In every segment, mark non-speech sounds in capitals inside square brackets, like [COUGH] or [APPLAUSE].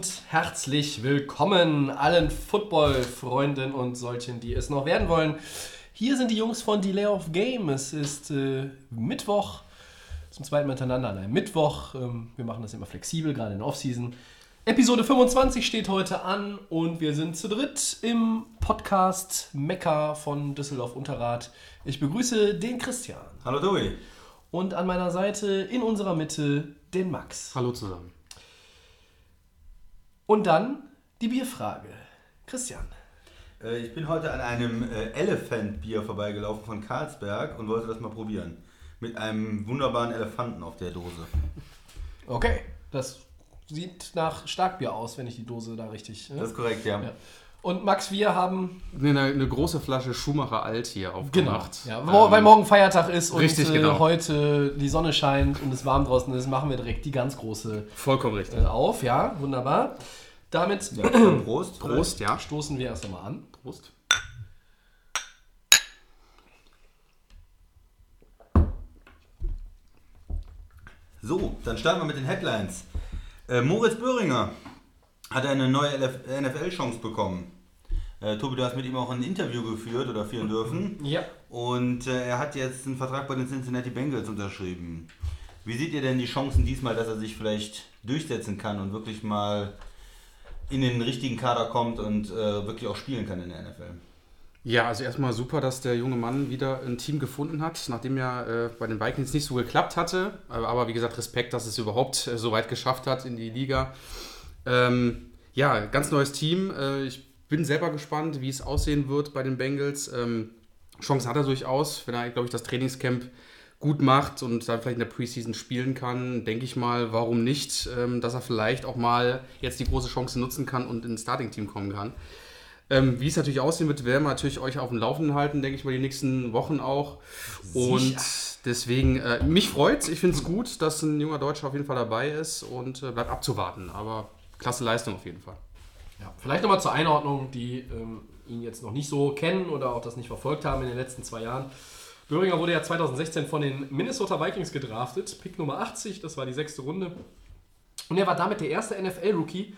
Und herzlich willkommen allen Football-Freunden und solchen, die es noch werden wollen. Hier sind die Jungs von Delay of Game. Es ist äh, Mittwoch, zum zweiten Mal hintereinander an einem Mittwoch. Ähm, wir machen das immer flexibel, gerade in der Offseason. Episode 25 steht heute an und wir sind zu dritt im Podcast Mekka von Düsseldorf Unterrad. Ich begrüße den Christian Hallo Tobi. und an meiner Seite in unserer Mitte den Max. Hallo zusammen. Und dann die Bierfrage. Christian. Äh, Ich bin heute an einem äh, Elephant Bier vorbeigelaufen von Carlsberg und wollte das mal probieren. Mit einem wunderbaren Elefanten auf der Dose. Okay, das sieht nach Starkbier aus, wenn ich die Dose da richtig. Ne? Das ist korrekt, ja. Ja. Und Max, wir haben Eine, eine große Flasche Schumacher Alt hier aufgemacht. ja, wo, weil morgen Feiertag ist und richtig, äh, genau. heute die Sonne scheint und es warm draußen ist, machen wir direkt die ganz große Vollkommen richtig. äh, auf. Ja, wunderbar. Damit ja [CLEARS THROAT] Prost. Prost, ja. stoßen wir erst einmal an. Prost. So, dann starten wir mit den Headlines. Äh, Moritz Böhringer hat eine neue NFL-Chance bekommen. Äh, Tobi, du hast mit ihm auch ein Interview geführt oder führen dürfen. Ja. Und äh, er hat jetzt einen Vertrag bei den Cincinnati Bengals unterschrieben. Wie seht ihr denn die Chancen diesmal, dass er sich vielleicht durchsetzen kann und wirklich mal in den richtigen Kader kommt und äh, wirklich auch spielen kann in der NFL? Ja, also erstmal super, dass der junge Mann wieder ein Team gefunden hat, nachdem ja äh, bei den Vikings nicht so geklappt hatte. Aber, wie gesagt, Respekt, dass es überhaupt äh, so weit geschafft hat in die Liga. Ähm, ja, ganz neues Team. Äh, ich bin selber gespannt, wie es aussehen wird bei den Bengals. Ähm, Chancen hat er durchaus, wenn er, glaube ich, das Trainingscamp gut macht und dann vielleicht in der Preseason spielen kann, denke ich mal, warum nicht, ähm, dass er vielleicht auch mal jetzt die große Chance nutzen kann und ins Starting-Team kommen kann. Ähm, wie es natürlich aussehen wird, werden wir natürlich euch auf dem Laufenden halten, denke ich mal, die nächsten Wochen auch. Und deswegen, äh, mich freut Ich finde es gut, dass ein junger Deutscher auf jeden Fall dabei ist und äh, bleibt abzuwarten. Aber klasse Leistung auf jeden Fall. Ja, vielleicht nochmal zur Einordnung, die ähm, ihn jetzt noch nicht so kennen oder auch das nicht verfolgt haben in den letzten zwei Jahren. Böhringer wurde ja 2016 von den Minnesota Vikings gedraftet, Pick Nummer 80, das war die sechste Runde. Und er war damit der erste NFL-Rookie,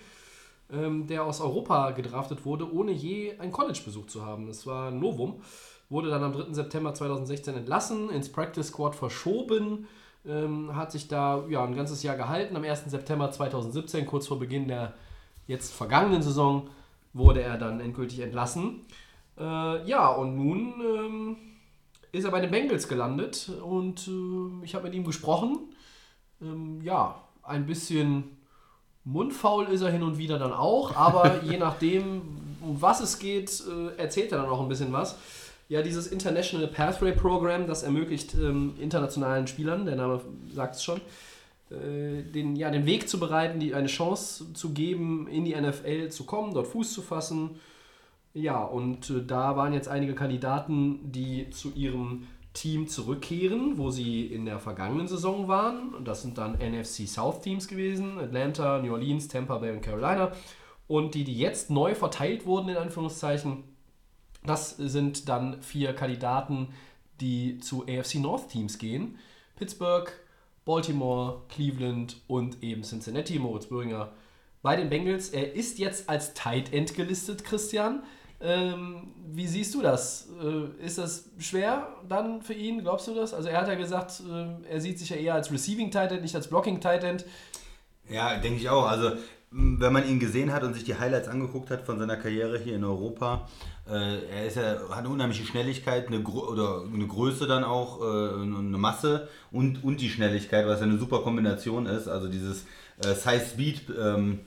ähm, der aus Europa gedraftet wurde, ohne je einen College-Besuch zu haben. Das war ein Novum. Wurde dann am 3. September 2016 entlassen, ins Practice Squad verschoben, ähm, hat sich da ja, ein ganzes Jahr gehalten. Am 1. September 2017, kurz vor Beginn der jetzt vergangenen Saison, wurde er dann endgültig entlassen. Äh, ja, und nun ähm, ist er bei den Bengals gelandet und äh, ich habe mit ihm gesprochen. Ähm, ja, ein bisschen mundfaul ist er hin und wieder dann auch, aber [LAUGHS] je nachdem, um was es geht, äh, erzählt er dann auch ein bisschen was. Ja, dieses International Pathway Program, das ermöglicht ähm, internationalen Spielern, der Name sagt es schon, äh, den, ja, den Weg zu bereiten, die eine Chance zu geben, in die NFL zu kommen, dort Fuß zu fassen. Ja, und äh, da waren jetzt einige Kandidaten, die zu ihrem Team zurückkehren, wo sie in der vergangenen Saison waren. Das sind dann NFC South Teams gewesen, Atlanta, New Orleans, Tampa Bay und Carolina. Und die, die jetzt neu verteilt wurden, in Anführungszeichen, das sind dann vier Kandidaten, die zu AFC North Teams gehen. Pittsburgh, Baltimore, Cleveland und eben Cincinnati, Moritz Böhringer bei den Bengals. Er ist jetzt als Tight End gelistet, Christian. Ähm, wie siehst du das? Äh, ist das schwer dann für ihn? Glaubst du das? Also er hat ja gesagt, äh, er sieht sich ja eher als Receiving Tight End, nicht als Blocking Tight End. Ja, denke ich auch. Also, wenn man ihn gesehen hat und sich die Highlights angeguckt hat von seiner Karriere hier in Europa, äh, er ist ja, hat eine unheimliche Schnelligkeit eine oder eine Größe dann auch, äh, eine Masse und, und die Schnelligkeit, was ja eine super Kombination ist. Also dieses äh, Size-Speed ähm,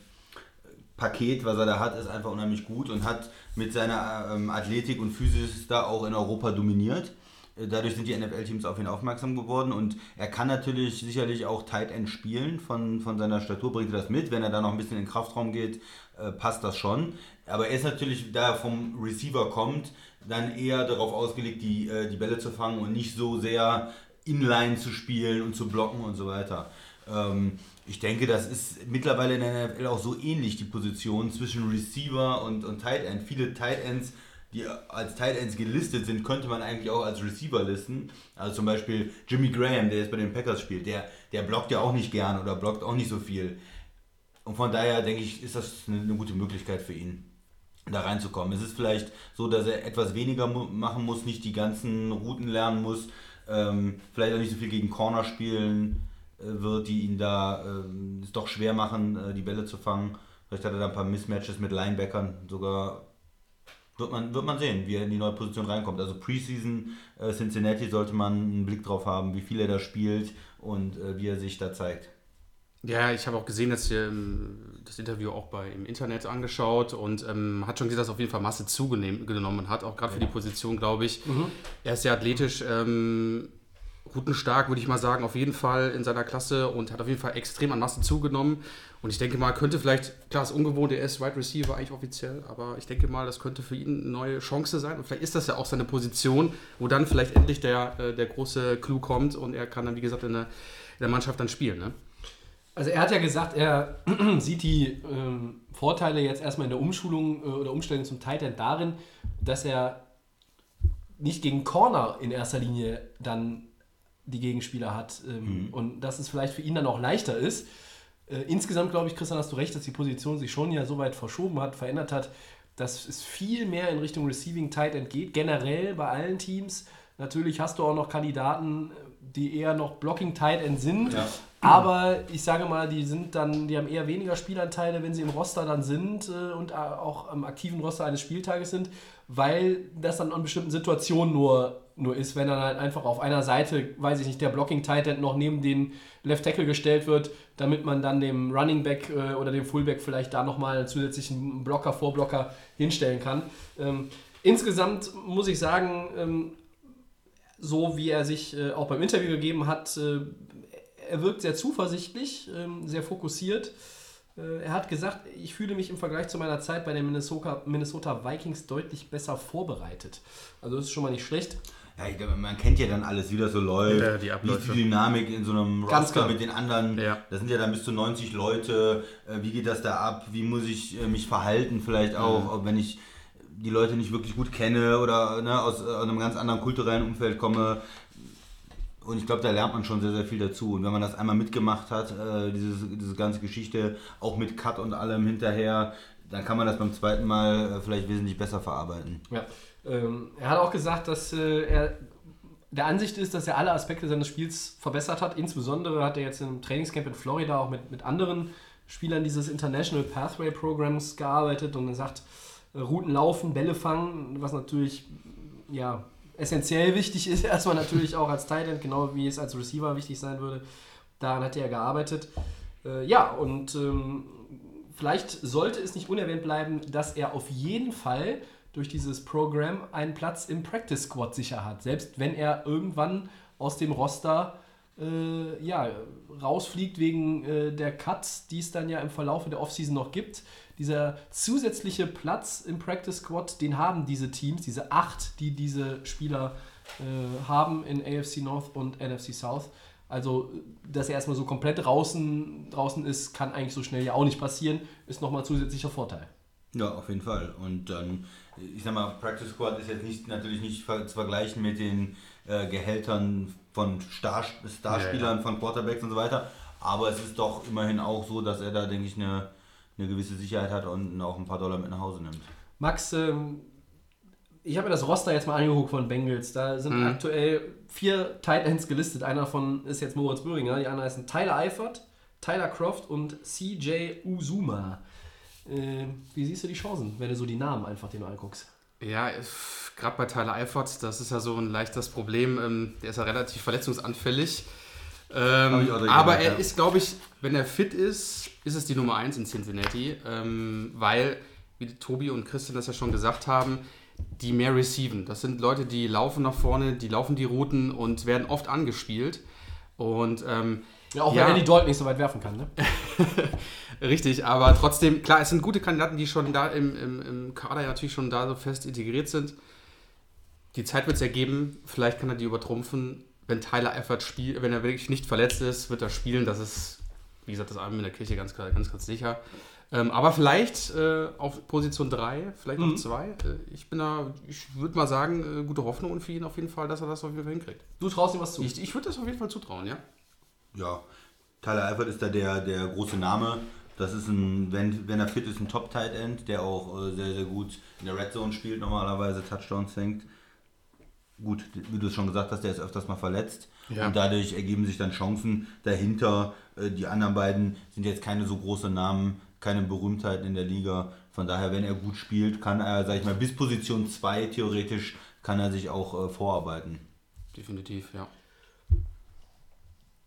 Paket, was er da hat, ist einfach unheimlich gut und hat mit seiner ähm, Athletik und Physis da auch in Europa dominiert. Äh, Dadurch sind die NFL-Teams auf ihn aufmerksam geworden und er kann natürlich sicherlich auch Tight End spielen. Von, von seiner Statur bringt er das mit. Wenn er da noch ein bisschen in den Kraftraum geht, äh, passt das schon. Aber er ist natürlich, da er vom Receiver kommt, dann eher darauf ausgelegt, die, äh, die Bälle zu fangen und nicht so sehr inline zu spielen und zu blocken und so weiter. Ähm, ich denke, das ist mittlerweile in der NFL auch so ähnlich, die Position zwischen Receiver und, und Tight End. Viele Tight Ends, die als Tight Ends gelistet sind, könnte man eigentlich auch als Receiver listen. Also zum Beispiel Jimmy Graham, der jetzt bei den Packers spielt, der, der blockt ja auch nicht gern oder blockt auch nicht so viel. Und von daher denke ich, ist das eine, eine gute Möglichkeit für ihn, da reinzukommen. Es ist vielleicht so, dass er etwas weniger machen muss, nicht die ganzen Routen lernen muss, ähm, vielleicht auch nicht so viel gegen Corner spielen wird, die ihn da ähm, es doch schwer machen, äh, die Bälle zu fangen. Vielleicht hat er da ein paar Mismatches mit Linebackern, sogar wird man, wird man sehen, wie er in die neue Position reinkommt. Also Preseason äh, Cincinnati sollte man einen Blick drauf haben, wie viel er da spielt und äh, wie er sich da zeigt. Ja, ich habe auch gesehen, dass ihr ähm, das Interview auch bei im Internet angeschaut und ähm, hat schon gesehen, dass auf jeden Fall Masse zugenommen hat, auch gerade für die Position, glaube ich. Er ist sehr athletisch, ähm, routenstark, würde ich mal sagen, auf jeden Fall in seiner Klasse und hat auf jeden Fall extrem an Masse zugenommen. Und ich denke mal, könnte vielleicht, klar, ist ungewohnt, er ist Wide Receiver eigentlich offiziell, aber ich denke mal, das könnte für ihn eine neue Chance sein. Und vielleicht ist das ja auch seine Position, wo dann vielleicht endlich der, äh, der große Clou kommt und er kann dann, wie gesagt, in der, in der Mannschaft dann spielen. Ne? Also er hat ja gesagt, er [CLEARS THROAT] sieht die ähm, Vorteile jetzt erstmal in der Umschulung äh, oder Umstellung zum Tight End darin, dass er nicht gegen Corner in erster Linie dann die Gegenspieler hat ähm, und dass es vielleicht für ihn dann auch leichter ist. Äh, insgesamt glaube ich, Christian, hast du recht, dass die Position sich schon ja so weit verschoben hat, verändert hat, dass es viel mehr in Richtung Receiving Tight End geht, generell bei allen Teams. Natürlich hast du auch noch Kandidaten, die eher noch Blocking Tight End sind, Ja. aber ich sage mal, die sind dann, die haben eher weniger Spielanteile, wenn sie im Roster dann sind äh, und auch am aktiven Roster eines Spieltages sind, weil das dann an bestimmten Situationen nur, nur ist, wenn dann halt einfach auf einer Seite, weiß ich nicht, der Blocking Tight End noch neben den Left Tackle gestellt wird, damit man dann dem Running Back äh, oder dem Fullback vielleicht da nochmal einen zusätzlichen Blocker, Vorblocker hinstellen kann. Ähm, insgesamt muss ich sagen, ähm, so wie er sich äh, auch beim Interview gegeben hat, äh, er wirkt sehr zuversichtlich, ähm, sehr fokussiert. Äh, er hat gesagt, ich fühle mich im Vergleich zu meiner Zeit bei den Minnesota, Minnesota Vikings deutlich besser vorbereitet. Also das ist schon mal nicht schlecht. Ja, ich glaube, man kennt ja dann alles, wie das so läuft. Ja, die wie ist die Dynamik in so einem Roster mit den anderen. Ja. Das sind ja dann bis zu 90 Leute. Äh, Wie geht das da ab? Wie muss ich äh, mich verhalten vielleicht auch, Mhm. wenn ich die Leute nicht wirklich gut kenne oder ne, aus äh, einem ganz anderen kulturellen Umfeld komme. Und ich glaube, da lernt man schon sehr, sehr viel dazu. Und wenn man das einmal mitgemacht hat, äh, dieses, diese ganze Geschichte, auch mit Cut und allem hinterher, dann kann man das beim zweiten Mal äh, vielleicht wesentlich besser verarbeiten. Ja. Ähm, er hat auch gesagt, dass äh, er der Ansicht ist, dass er alle Aspekte seines Spiels verbessert hat. Insbesondere hat er jetzt im Trainingscamp in Florida auch mit, mit anderen Spielern dieses International Pathway Programs gearbeitet und er sagt, äh, Routen laufen, Bälle fangen, was natürlich ja, essentiell wichtig ist, [LAUGHS] erstmal natürlich auch als Tight genau wie es als Receiver wichtig sein würde. Daran hat er gearbeitet. Äh, ja, und ähm, vielleicht sollte es nicht unerwähnt bleiben, dass er auf jeden Fall durch dieses Programm einen Platz im Practice Squad sicher hat. Selbst wenn er irgendwann aus dem Roster äh, ja, rausfliegt wegen äh, der Cuts, die es dann ja im Verlauf der Offseason noch gibt. Dieser zusätzliche Platz im Practice Squad, den haben diese Teams, diese acht, die diese Spieler äh, haben in AFC North und NFC South. Also, dass er erstmal so komplett draußen, draußen ist, kann eigentlich so schnell ja auch nicht passieren, ist nochmal zusätzlicher Vorteil. Ja, auf jeden Fall. Und dann, ich sag mal, Practice Squad ist jetzt nicht, natürlich nicht zu vergleichen mit den äh, Gehältern von Star Starspielern, von Quarterbacks und so weiter. Aber es ist doch immerhin auch so, dass er da, denke ich, eine, eine gewisse Sicherheit hat und auch ein paar Dollar mit nach Hause nimmt. Max, ähm, ich habe mir das Roster jetzt mal angeguckt von Bengals. Da sind aktuell vier Tight Ends gelistet. Einer davon ist jetzt Moritz Böhringer, die anderen heißen Tyler Eifert, Tyler Croft und CJ Uzuma. Äh, wie siehst du die Chancen, wenn du so die Namen einfach dir nur anguckst? Ja, gerade bei Tyler Eifert, das ist ja so ein leichtes Problem. Ähm, der ist ja relativ verletzungsanfällig. Ähm, aber gedacht, er ja. ist, glaube ich, wenn er fit ist, ist es die Nummer 1 in Cincinnati. Ähm, weil, wie Tobi und Christian das ja schon gesagt haben, die mehr receiven. Das sind Leute, die laufen nach vorne, die laufen die Routen und werden oft angespielt. Und ähm, Ja, auch Ja. wenn Andy Dalton nicht so weit werfen kann, ne? [LAUGHS] Richtig, aber trotzdem, klar, es sind gute Kandidaten, die schon da im, im, im Kader ja natürlich schon da so fest integriert sind. Die Zeit wird es ergeben, vielleicht kann er die übertrumpfen. Wenn Tyler Effert spielt, wenn er wirklich nicht verletzt ist, wird er spielen. Das ist, wie gesagt, das Abend in der Kirche ganz, klar- ganz, ganz sicher. Ähm, aber vielleicht äh, auf Position 3, vielleicht auf 2. Äh, ich bin da, ich würde mal sagen, äh, gute Hoffnung für ihn auf jeden Fall, dass er das auf jeden Fall hinkriegt. Du traust ihm was zu. Ich, ich würde das auf jeden Fall zutrauen, ja. Ja, Tyler Eifert ist da der, der große Name. Das ist ein, wenn, wenn er fit ist, ein Top-Tight End, der auch äh, sehr, sehr gut in der Red Zone spielt, normalerweise Touchdowns fängt. Gut, wie du es schon gesagt hast, der ist öfters mal verletzt. Ja. Und dadurch ergeben sich dann Chancen dahinter. Äh, die anderen beiden sind jetzt keine so große Namen, keine Berühmtheiten in der Liga. Von daher, wenn er gut spielt, kann er, sag ich mal, bis Position 2 theoretisch, kann er sich auch äh, vorarbeiten. Definitiv, ja.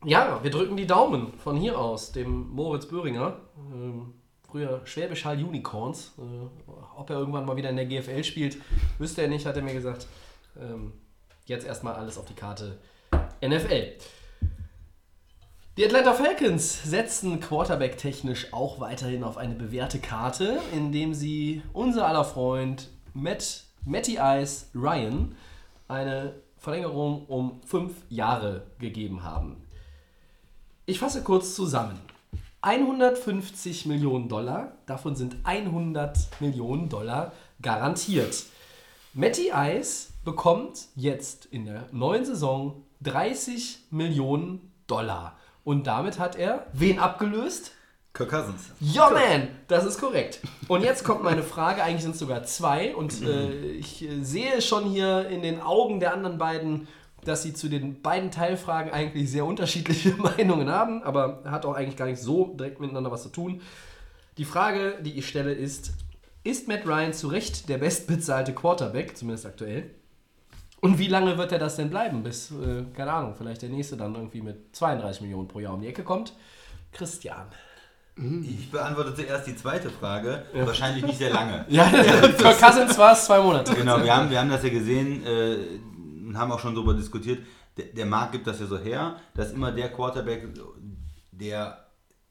Ja, wir drücken die Daumen von hier aus, dem Moritz Böhringer. Ähm, früher Schwäbisch Hall Unicorns. Äh, ob er irgendwann mal wieder in der GFL spielt, wüsste er nicht, hat er mir gesagt. Ähm, jetzt erstmal alles auf die Karte NFL. Die Atlanta Falcons setzen Quarterback-technisch auch weiterhin auf eine bewährte Karte, indem sie unser aller Freund Matt, Matty Ice Ryan eine Verlängerung um fünf Jahre gegeben haben. Ich fasse kurz zusammen. 150 Millionen Dollar, davon sind 100 Millionen Dollar garantiert. Matty Ice bekommt jetzt in der neuen Saison 30 Millionen Dollar. Und damit hat er wen abgelöst? Kirk Cousins. Ja, man, das ist korrekt. Und jetzt kommt meine Frage, eigentlich sind es sogar zwei. Und äh, ich äh, sehe schon hier in den Augen der anderen beiden, dass sie zu den beiden Teilfragen eigentlich sehr unterschiedliche [LAUGHS] Meinungen haben, aber hat auch eigentlich gar nicht so direkt miteinander was zu tun. Die Frage, die ich stelle, ist: Ist Matt Ryan zu Recht der bestbezahlte Quarterback, zumindest aktuell? Und wie lange wird er das denn bleiben, bis, äh, keine Ahnung, vielleicht der nächste dann irgendwie mit 32 Millionen pro Jahr um die Ecke kommt? Christian. Ich beantworte zuerst die zweite Frage. Wahrscheinlich nicht sehr lange. [LAUGHS] Ja, [LAUGHS] für Cousins war es zwei Monate. Genau, wir haben, wir haben das ja gesehen äh, und haben auch schon darüber diskutiert. Der, der Markt gibt das ja so her, dass immer der Quarterback, der,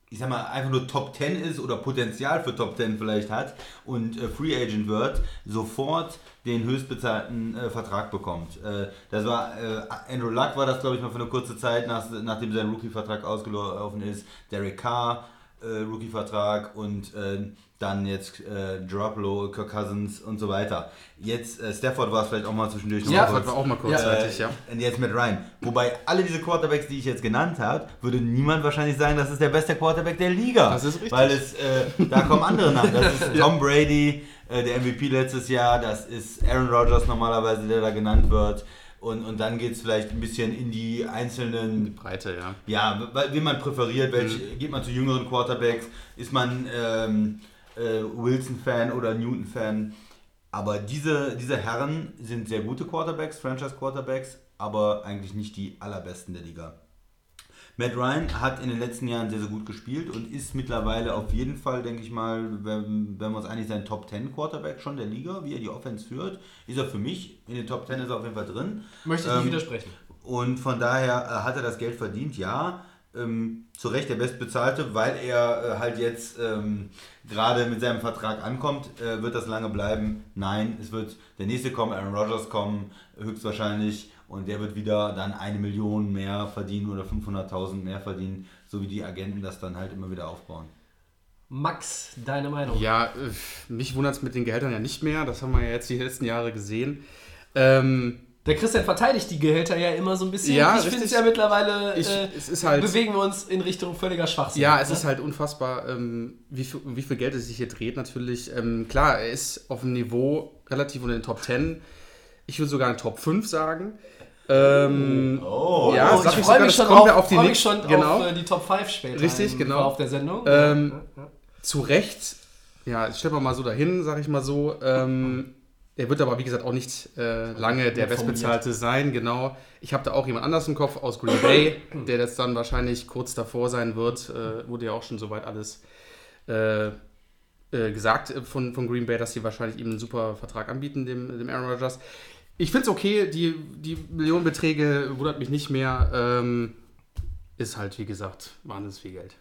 ich sag mal, einfach nur Top 10 ist oder Potenzial für Top 10 vielleicht hat und äh, Free Agent wird, sofort den höchstbezahlten äh, Vertrag bekommt. Äh, das war, äh, Andrew Luck war das, glaube ich, mal für eine kurze Zeit, nach, nachdem sein Rookie-Vertrag ausgelaufen ist. Derek Carr, äh, Rookie-Vertrag und äh, dann jetzt äh, Garoppolo, Kirk Cousins und so weiter. Jetzt, äh, Stafford war es vielleicht auch mal zwischendurch noch Ja, mal Das war auch mal kurzzeitig, ja. Und jetzt mit Ryan. Wobei alle diese Quarterbacks, die ich jetzt genannt habe, würde niemand wahrscheinlich sagen, das ist der beste Quarterback der Liga. Das ist richtig. Weil es, äh, da kommen andere Namen. Das ist [LAUGHS] Tom Brady, äh, der MVP letztes Jahr. Das ist Aaron Rodgers normalerweise, der da genannt wird. Und, und dann geht es vielleicht ein bisschen in die einzelnen Breite, ja. ja, wie man präferiert, welch, Mhm. geht man zu jüngeren Quarterbacks, ist man ähm, äh, Wilson-Fan oder Newton-Fan. Aber diese, diese Herren sind sehr gute Quarterbacks, Franchise-Quarterbacks, aber eigentlich nicht die allerbesten der Liga. Matt Ryan hat in den letzten Jahren sehr, sehr gut gespielt und ist mittlerweile auf jeden Fall, denke ich mal, wenn, wenn wir uns einig sein, Top 10 Quarterback schon der Liga, wie er die Offense führt, ist er für mich. In den Top 10 ist er auf jeden Fall drin. Möchte ich nicht Ähm, widersprechen. Und von daher äh, hat er das Geld verdient, ja. Ähm, zu Recht der Bestbezahlte, weil er äh, halt jetzt ähm, gerade mit seinem Vertrag ankommt. Äh, wird das lange bleiben? Nein, es wird der nächste kommen, Aaron Rodgers kommen, höchstwahrscheinlich. Und der wird wieder dann eine Million mehr verdienen oder 500.000 mehr verdienen, so wie die Agenten das dann halt immer wieder aufbauen. Max, deine Meinung? Ja, äh, mich wundert es mit den Gehältern ja nicht mehr. Das haben wir ja jetzt die letzten Jahre gesehen. Ähm, Der Christian verteidigt die Gehälter ja immer so ein bisschen. Ja, ich finde es ja mittlerweile, Ich- äh, es ist halt- bewegen wir uns in Richtung völliger Schwachsinn. ja, es ne? ist halt unfassbar, ähm, wie, viel, wie viel Geld es sich hier dreht natürlich. Ähm, klar, er ist auf dem Niveau relativ unter den Top 10. Ich würde sogar in Top 5 sagen. Ähm, Oh, ja, Oh, ich ich freue mich schon, auf, auf die freu mich schon genau. auf äh, die Top 5 später Richtig, genau. Verlauf der Sendung. Ähm, Ja, zu Recht, ja, stellen wir mal so dahin, sage ich mal so. Ähm, er wird aber, wie gesagt, auch nicht äh, lange der Bestbezahlte sein, genau. Ich habe da auch jemand anders im Kopf aus Green Bay, [CLEARS THROAT] der jetzt dann wahrscheinlich kurz davor sein wird. Äh, wurde ja auch schon soweit alles äh, äh, gesagt von, von Green Bay, dass sie wahrscheinlich ihm einen super Vertrag anbieten, dem, dem Aaron Rodgers. Ich finde es okay, die, die Millionenbeträge wundert mich nicht mehr. Ähm, ist halt, wie gesagt, wahnsinnig viel Geld.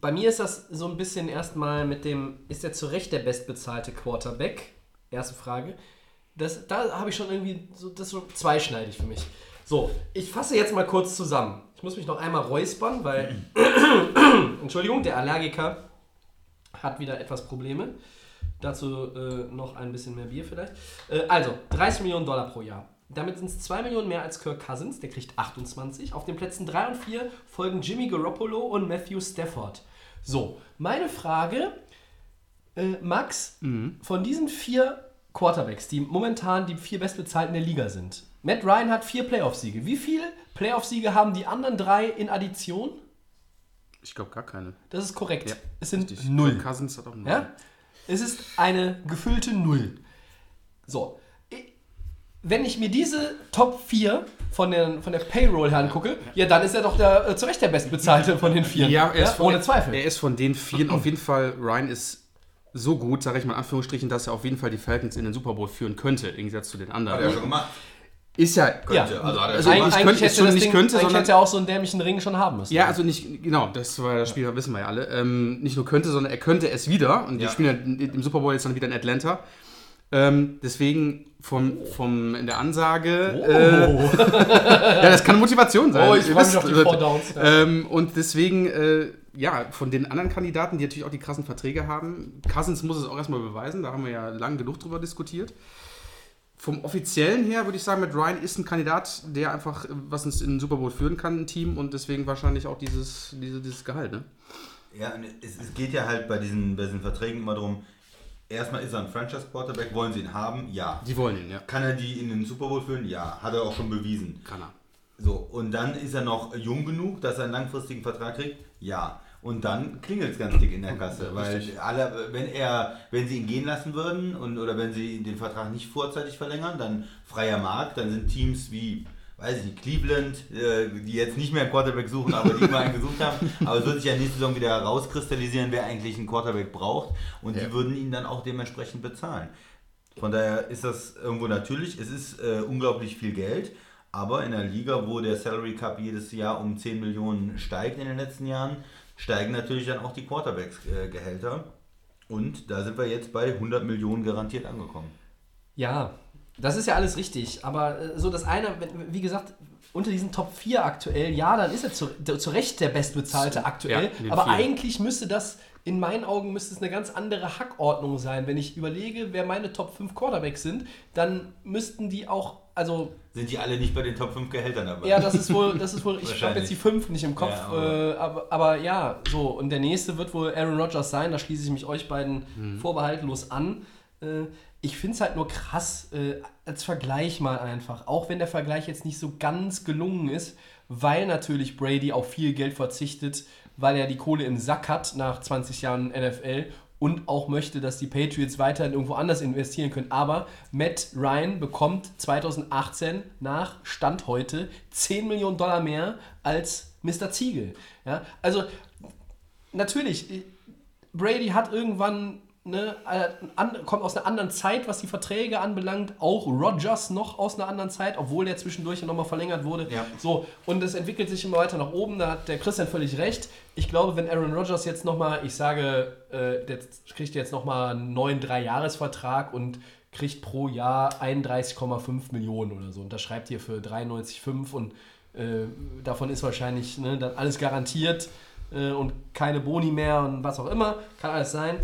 Bei mir ist das so ein bisschen erstmal mit dem, ist er zu Recht der bestbezahlte Quarterback? Erste Frage. Das, da habe ich schon irgendwie, so, das ist so zweischneidig für mich. So, ich fasse jetzt mal kurz zusammen. Ich muss mich noch einmal räuspern, weil, [CLEARS THROAT] Entschuldigung, der Allergiker hat wieder etwas Probleme. Dazu äh, noch ein bisschen mehr Bier vielleicht. Äh, also, 30 Millionen Dollar pro Jahr. Damit sind es 2 Millionen mehr als Kirk Cousins, der kriegt 28. Auf den Plätzen 3 und 4 folgen Jimmy Garoppolo und Matthew Stafford. So, meine Frage, äh, Max, von diesen vier Quarterbacks, die momentan die vier bestbezahlten der Liga sind. Matt Ryan hat vier Playoff-Siege. Wie viele Playoff-Siege haben die anderen drei in Addition? Ich glaube gar keine. Das ist korrekt. Ja, es sind Richtig. null. Kirk Cousins hat auch null. Ja? Es ist eine gefüllte Null. So. Wenn ich mir diese Top 4 von, den, von der Payroll her angucke, ja, dann ist er doch der, äh, zu Recht der bestbezahlte von den vier. Ja, er ist von, ohne Zweifel. Er ist von den vielen auf jeden Fall, Ryan ist so gut, sage ich mal in Anführungsstrichen, dass er auf jeden Fall die Falcons in den Super Bowl führen könnte, im Gegensatz zu den anderen. Hat er schon gemacht. Ist ja, Könnte. ja, Also also schon ich gemacht. könnte- eigentlich ist hätte schon das nicht Ding, könnte, eigentlich sondern- hätte er auch so einen dämlichen Ring schon haben müssen. Ja, also nicht, genau, das war das Spiel, das wissen wir ja alle. Ähm, nicht nur könnte, sondern er könnte es wieder. Und die Ja. spielen ja im Super Bowl jetzt dann wieder in Atlanta. Ähm, deswegen vom, vom, in der Ansage. Äh, [LAUGHS] ja, das kann Motivation sein. Oh, ich Ihr freu mich auf die Four Downs. Ähm, und deswegen, äh, ja, von den anderen Kandidaten, die natürlich auch die krassen Verträge haben, Cousins muss es auch erstmal beweisen, da haben wir ja lang genug drüber diskutiert. Vom offiziellen her würde ich sagen, mit Ryan ist ein Kandidat, der einfach, äh, was uns in den Super Bowl führen kann, ein Team und deswegen wahrscheinlich auch dieses, diese, dieses Gehalt, ne? Ja, und es, es geht ja halt bei diesen, bei diesen Verträgen immer darum, erstmal ist er ein Franchise-Quarterback, wollen sie ihn haben? Ja. Die wollen ihn, ja. Kann er die in den Super Bowl führen? Ja. Hat er auch schon bewiesen. Kann er. So, und dann ist er noch jung genug, dass er einen langfristigen Vertrag kriegt? Ja. Und dann klingelt es ganz dick in der Kasse, weil alle, wenn er, wenn sie ihn gehen lassen würden und oder wenn sie den Vertrag nicht vorzeitig verlängern, dann freier Markt, dann sind Teams wie, weiß ich nicht, Cleveland, äh, die jetzt nicht mehr einen Quarterback suchen, aber die immer einen gesucht haben, [LAUGHS] aber es wird sich ja nächste Saison wieder herauskristallisieren, wer eigentlich einen Quarterback braucht. Und die würden ihn dann auch dementsprechend bezahlen. Von daher ist das irgendwo natürlich, es ist äh, unglaublich viel Geld, aber in einer Liga, wo der Salary Cup jedes Jahr um 10 Millionen steigt in den letzten Jahren, steigen natürlich dann auch die Quarterbacks-Gehälter. Und da sind wir jetzt bei 100 Millionen garantiert angekommen. Ja, das ist ja alles richtig. Aber äh, so das eine, wie gesagt, unter diesen Top 4 aktuell, ja, dann ist er zu, zu Recht der bestbezahlte aktuell. Ja, aber vier. eigentlich müsste das, in meinen Augen, müsste es eine ganz andere Hackordnung sein. Wenn ich überlege, wer meine Top 5 Quarterbacks sind, dann müssten die auch, also Sind die alle nicht bei den Top 5 Gehältern dabei? ja, das ist wohl, das ist wohl, ich habe jetzt die 5 nicht im Kopf, Ja, aber- äh, aber, aber ja, so, und der nächste wird wohl Aaron Rodgers sein, da schließe ich mich euch beiden Mhm. vorbehaltlos an. Äh, ich finde es halt nur krass, äh, als Vergleich mal einfach, auch wenn der Vergleich jetzt nicht so ganz gelungen ist, weil natürlich Brady auf viel Geld verzichtet, weil er die Kohle im Sack hat nach 20 Jahren NFL und auch möchte, dass die Patriots weiterhin irgendwo anders investieren können. Aber Matt Ryan bekommt 2018 nach Stand heute 10 Millionen Dollar mehr als Mr. Ziegel. Ja, also natürlich, Brady hat irgendwann, ne, äh, an, kommt aus einer anderen Zeit, was die Verträge anbelangt. Auch Rogers noch aus einer anderen Zeit, obwohl der zwischendurch ja nochmal verlängert wurde. Ja. So, und es entwickelt sich immer weiter nach oben. Da hat der Christian völlig recht. Ich glaube, wenn Aaron Rodgers jetzt nochmal, ich sage, äh, der kriegt jetzt nochmal einen neuen Drei-Jahres-Vertrag und kriegt pro Jahr 31,5 Millionen oder so. Und das schreibt hier für 93,5 und äh, davon ist wahrscheinlich ne, dann alles garantiert äh, und keine Boni mehr und was auch immer. Kann alles sein.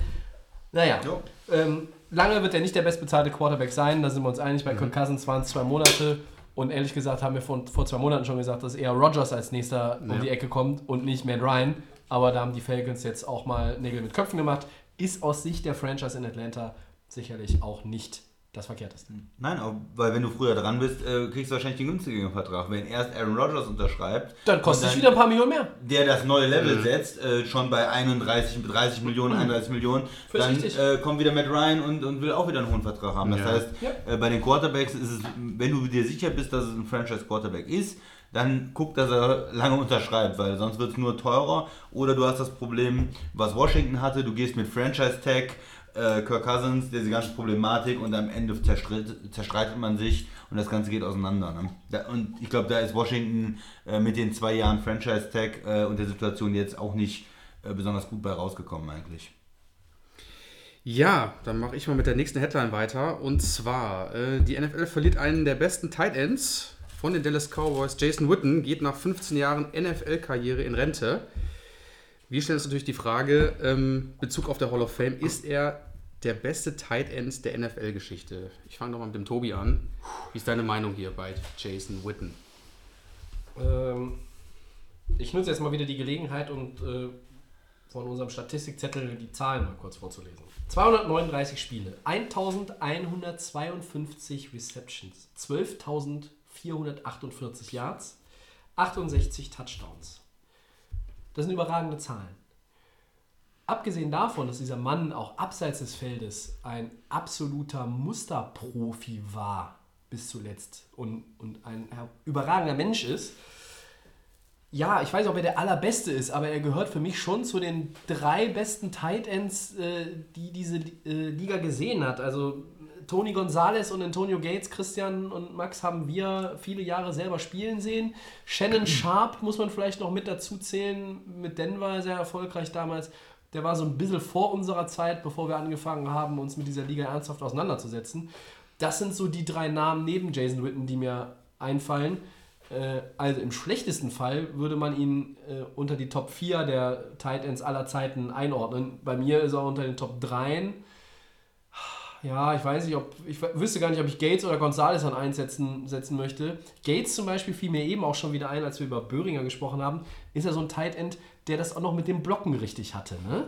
Naja, Jo. ähm, lange wird er nicht der bestbezahlte Quarterback sein, da sind wir uns einig. Bei Kirk Cousins waren es zwei Monate. Und ehrlich gesagt haben wir vor, vor zwei Monaten schon gesagt, dass eher Rodgers als nächster um Ja. die Ecke kommt und nicht Matt Ryan. Aber da haben die Falcons jetzt auch mal Nägel mit Köpfen gemacht. Ist aus Sicht der Franchise in Atlanta sicherlich auch nicht das Verkehrteste. Nein, auch, weil wenn du früher dran bist, äh, kriegst du wahrscheinlich den günstigeren Vertrag. Wenn erst Aaron Rodgers unterschreibt, Dann kostet es wieder ein paar Millionen mehr. der das neue Level setzt, äh, schon bei 31, 30 Millionen, 31 Millionen, Völlig dann richtig. äh, kommt wieder Matt Ryan und, und will auch wieder einen hohen Vertrag haben. Das Ja. heißt, Ja. äh, bei den Quarterbacks ist es, wenn du dir sicher bist, dass es ein Franchise-Quarterback ist, dann guck, dass er lange unterschreibt, weil sonst wird es nur teurer. Oder du hast das Problem, was Washington hatte, du gehst mit Franchise-Tag, äh, Kirk Cousins, diese ganze Problematik und am Ende zerstritt, zerstreitet man sich und das Ganze geht auseinander. Ne? Da, und ich glaube, da ist Washington äh, mit den zwei Jahren Franchise-Tag äh, und der Situation jetzt auch nicht äh, besonders gut bei rausgekommen eigentlich. Ja, dann mache ich mal mit der nächsten Headline weiter. Und zwar, äh, die NFL verliert einen der besten Tight Ends von den Dallas Cowboys. Jason Witten geht nach 15 Jahren NFL-Karriere in Rente. Wir stellen uns natürlich die Frage, ähm, Bezug auf der Hall of Fame, ist er der beste Tight End der NFL-Geschichte? Ich fange doch mal mit dem Tobi an. Wie ist deine Meinung hier bei Jason Witten? Ähm, ich nutze jetzt mal wieder die Gelegenheit und äh, von unserem Statistikzettel die Zahlen mal kurz vorzulesen. 239 Spiele, 1152 Receptions, 12.448 Yards, 68 Touchdowns. Das sind überragende Zahlen. Abgesehen davon, dass dieser Mann auch abseits des Feldes ein absoluter Musterprofi war bis zuletzt und, und ein überragender Mensch ist, ja, ich weiß nicht, ob er der allerbeste ist, aber er gehört für mich schon zu den drei besten Tight Ends, äh, die diese äh, Liga gesehen hat. Also Tony Gonzalez und Antonio Gates, Christian und Max haben wir viele Jahre selber spielen sehen. Shannon Sharp muss man vielleicht noch mit dazu zählen, mit Denver sehr erfolgreich damals. Der war so ein bisschen vor unserer Zeit, bevor wir angefangen haben, uns mit dieser Liga ernsthaft auseinanderzusetzen. Das sind so die drei Namen neben Jason Witten, die mir einfallen. Äh, also im schlechtesten Fall würde man ihn äh, unter die Top 4 der Tight Ends aller Zeiten einordnen. Bei mir ist er unter den Top 3. Ja, ich weiß nicht, ob. Ich wüsste gar nicht, ob ich Gates oder Gonzalez an einsetzen setzen möchte. Gates zum Beispiel fiel mir eben auch schon wieder ein, als wir über Böhringer gesprochen haben. Ist er so ein Tight End, der das auch noch mit dem Blocken richtig hatte, ne?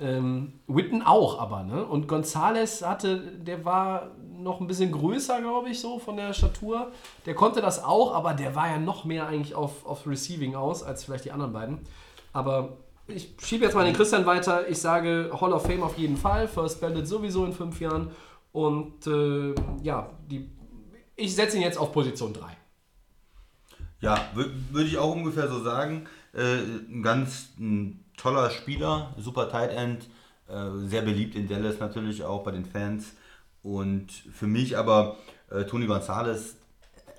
Ähm, Witten auch, aber, ne? Und Gonzales hatte, der war noch ein bisschen größer, glaube ich, so von der Statur. Der konnte das auch, aber der war ja noch mehr eigentlich auf, auf Receiving aus, als vielleicht die anderen beiden. Aber ich schiebe jetzt mal den Christian weiter. Ich sage Hall of Fame auf jeden Fall. First Ballot sowieso in fünf Jahren. Und äh, ja, die, ich setze ihn jetzt auf Position 3. Ja, wür- würde ich auch ungefähr so sagen. Äh, ein ganz ein toller Spieler, super Tight End, äh, sehr beliebt in Dallas natürlich auch bei den Fans. Und für mich aber äh, Tony Gonzalez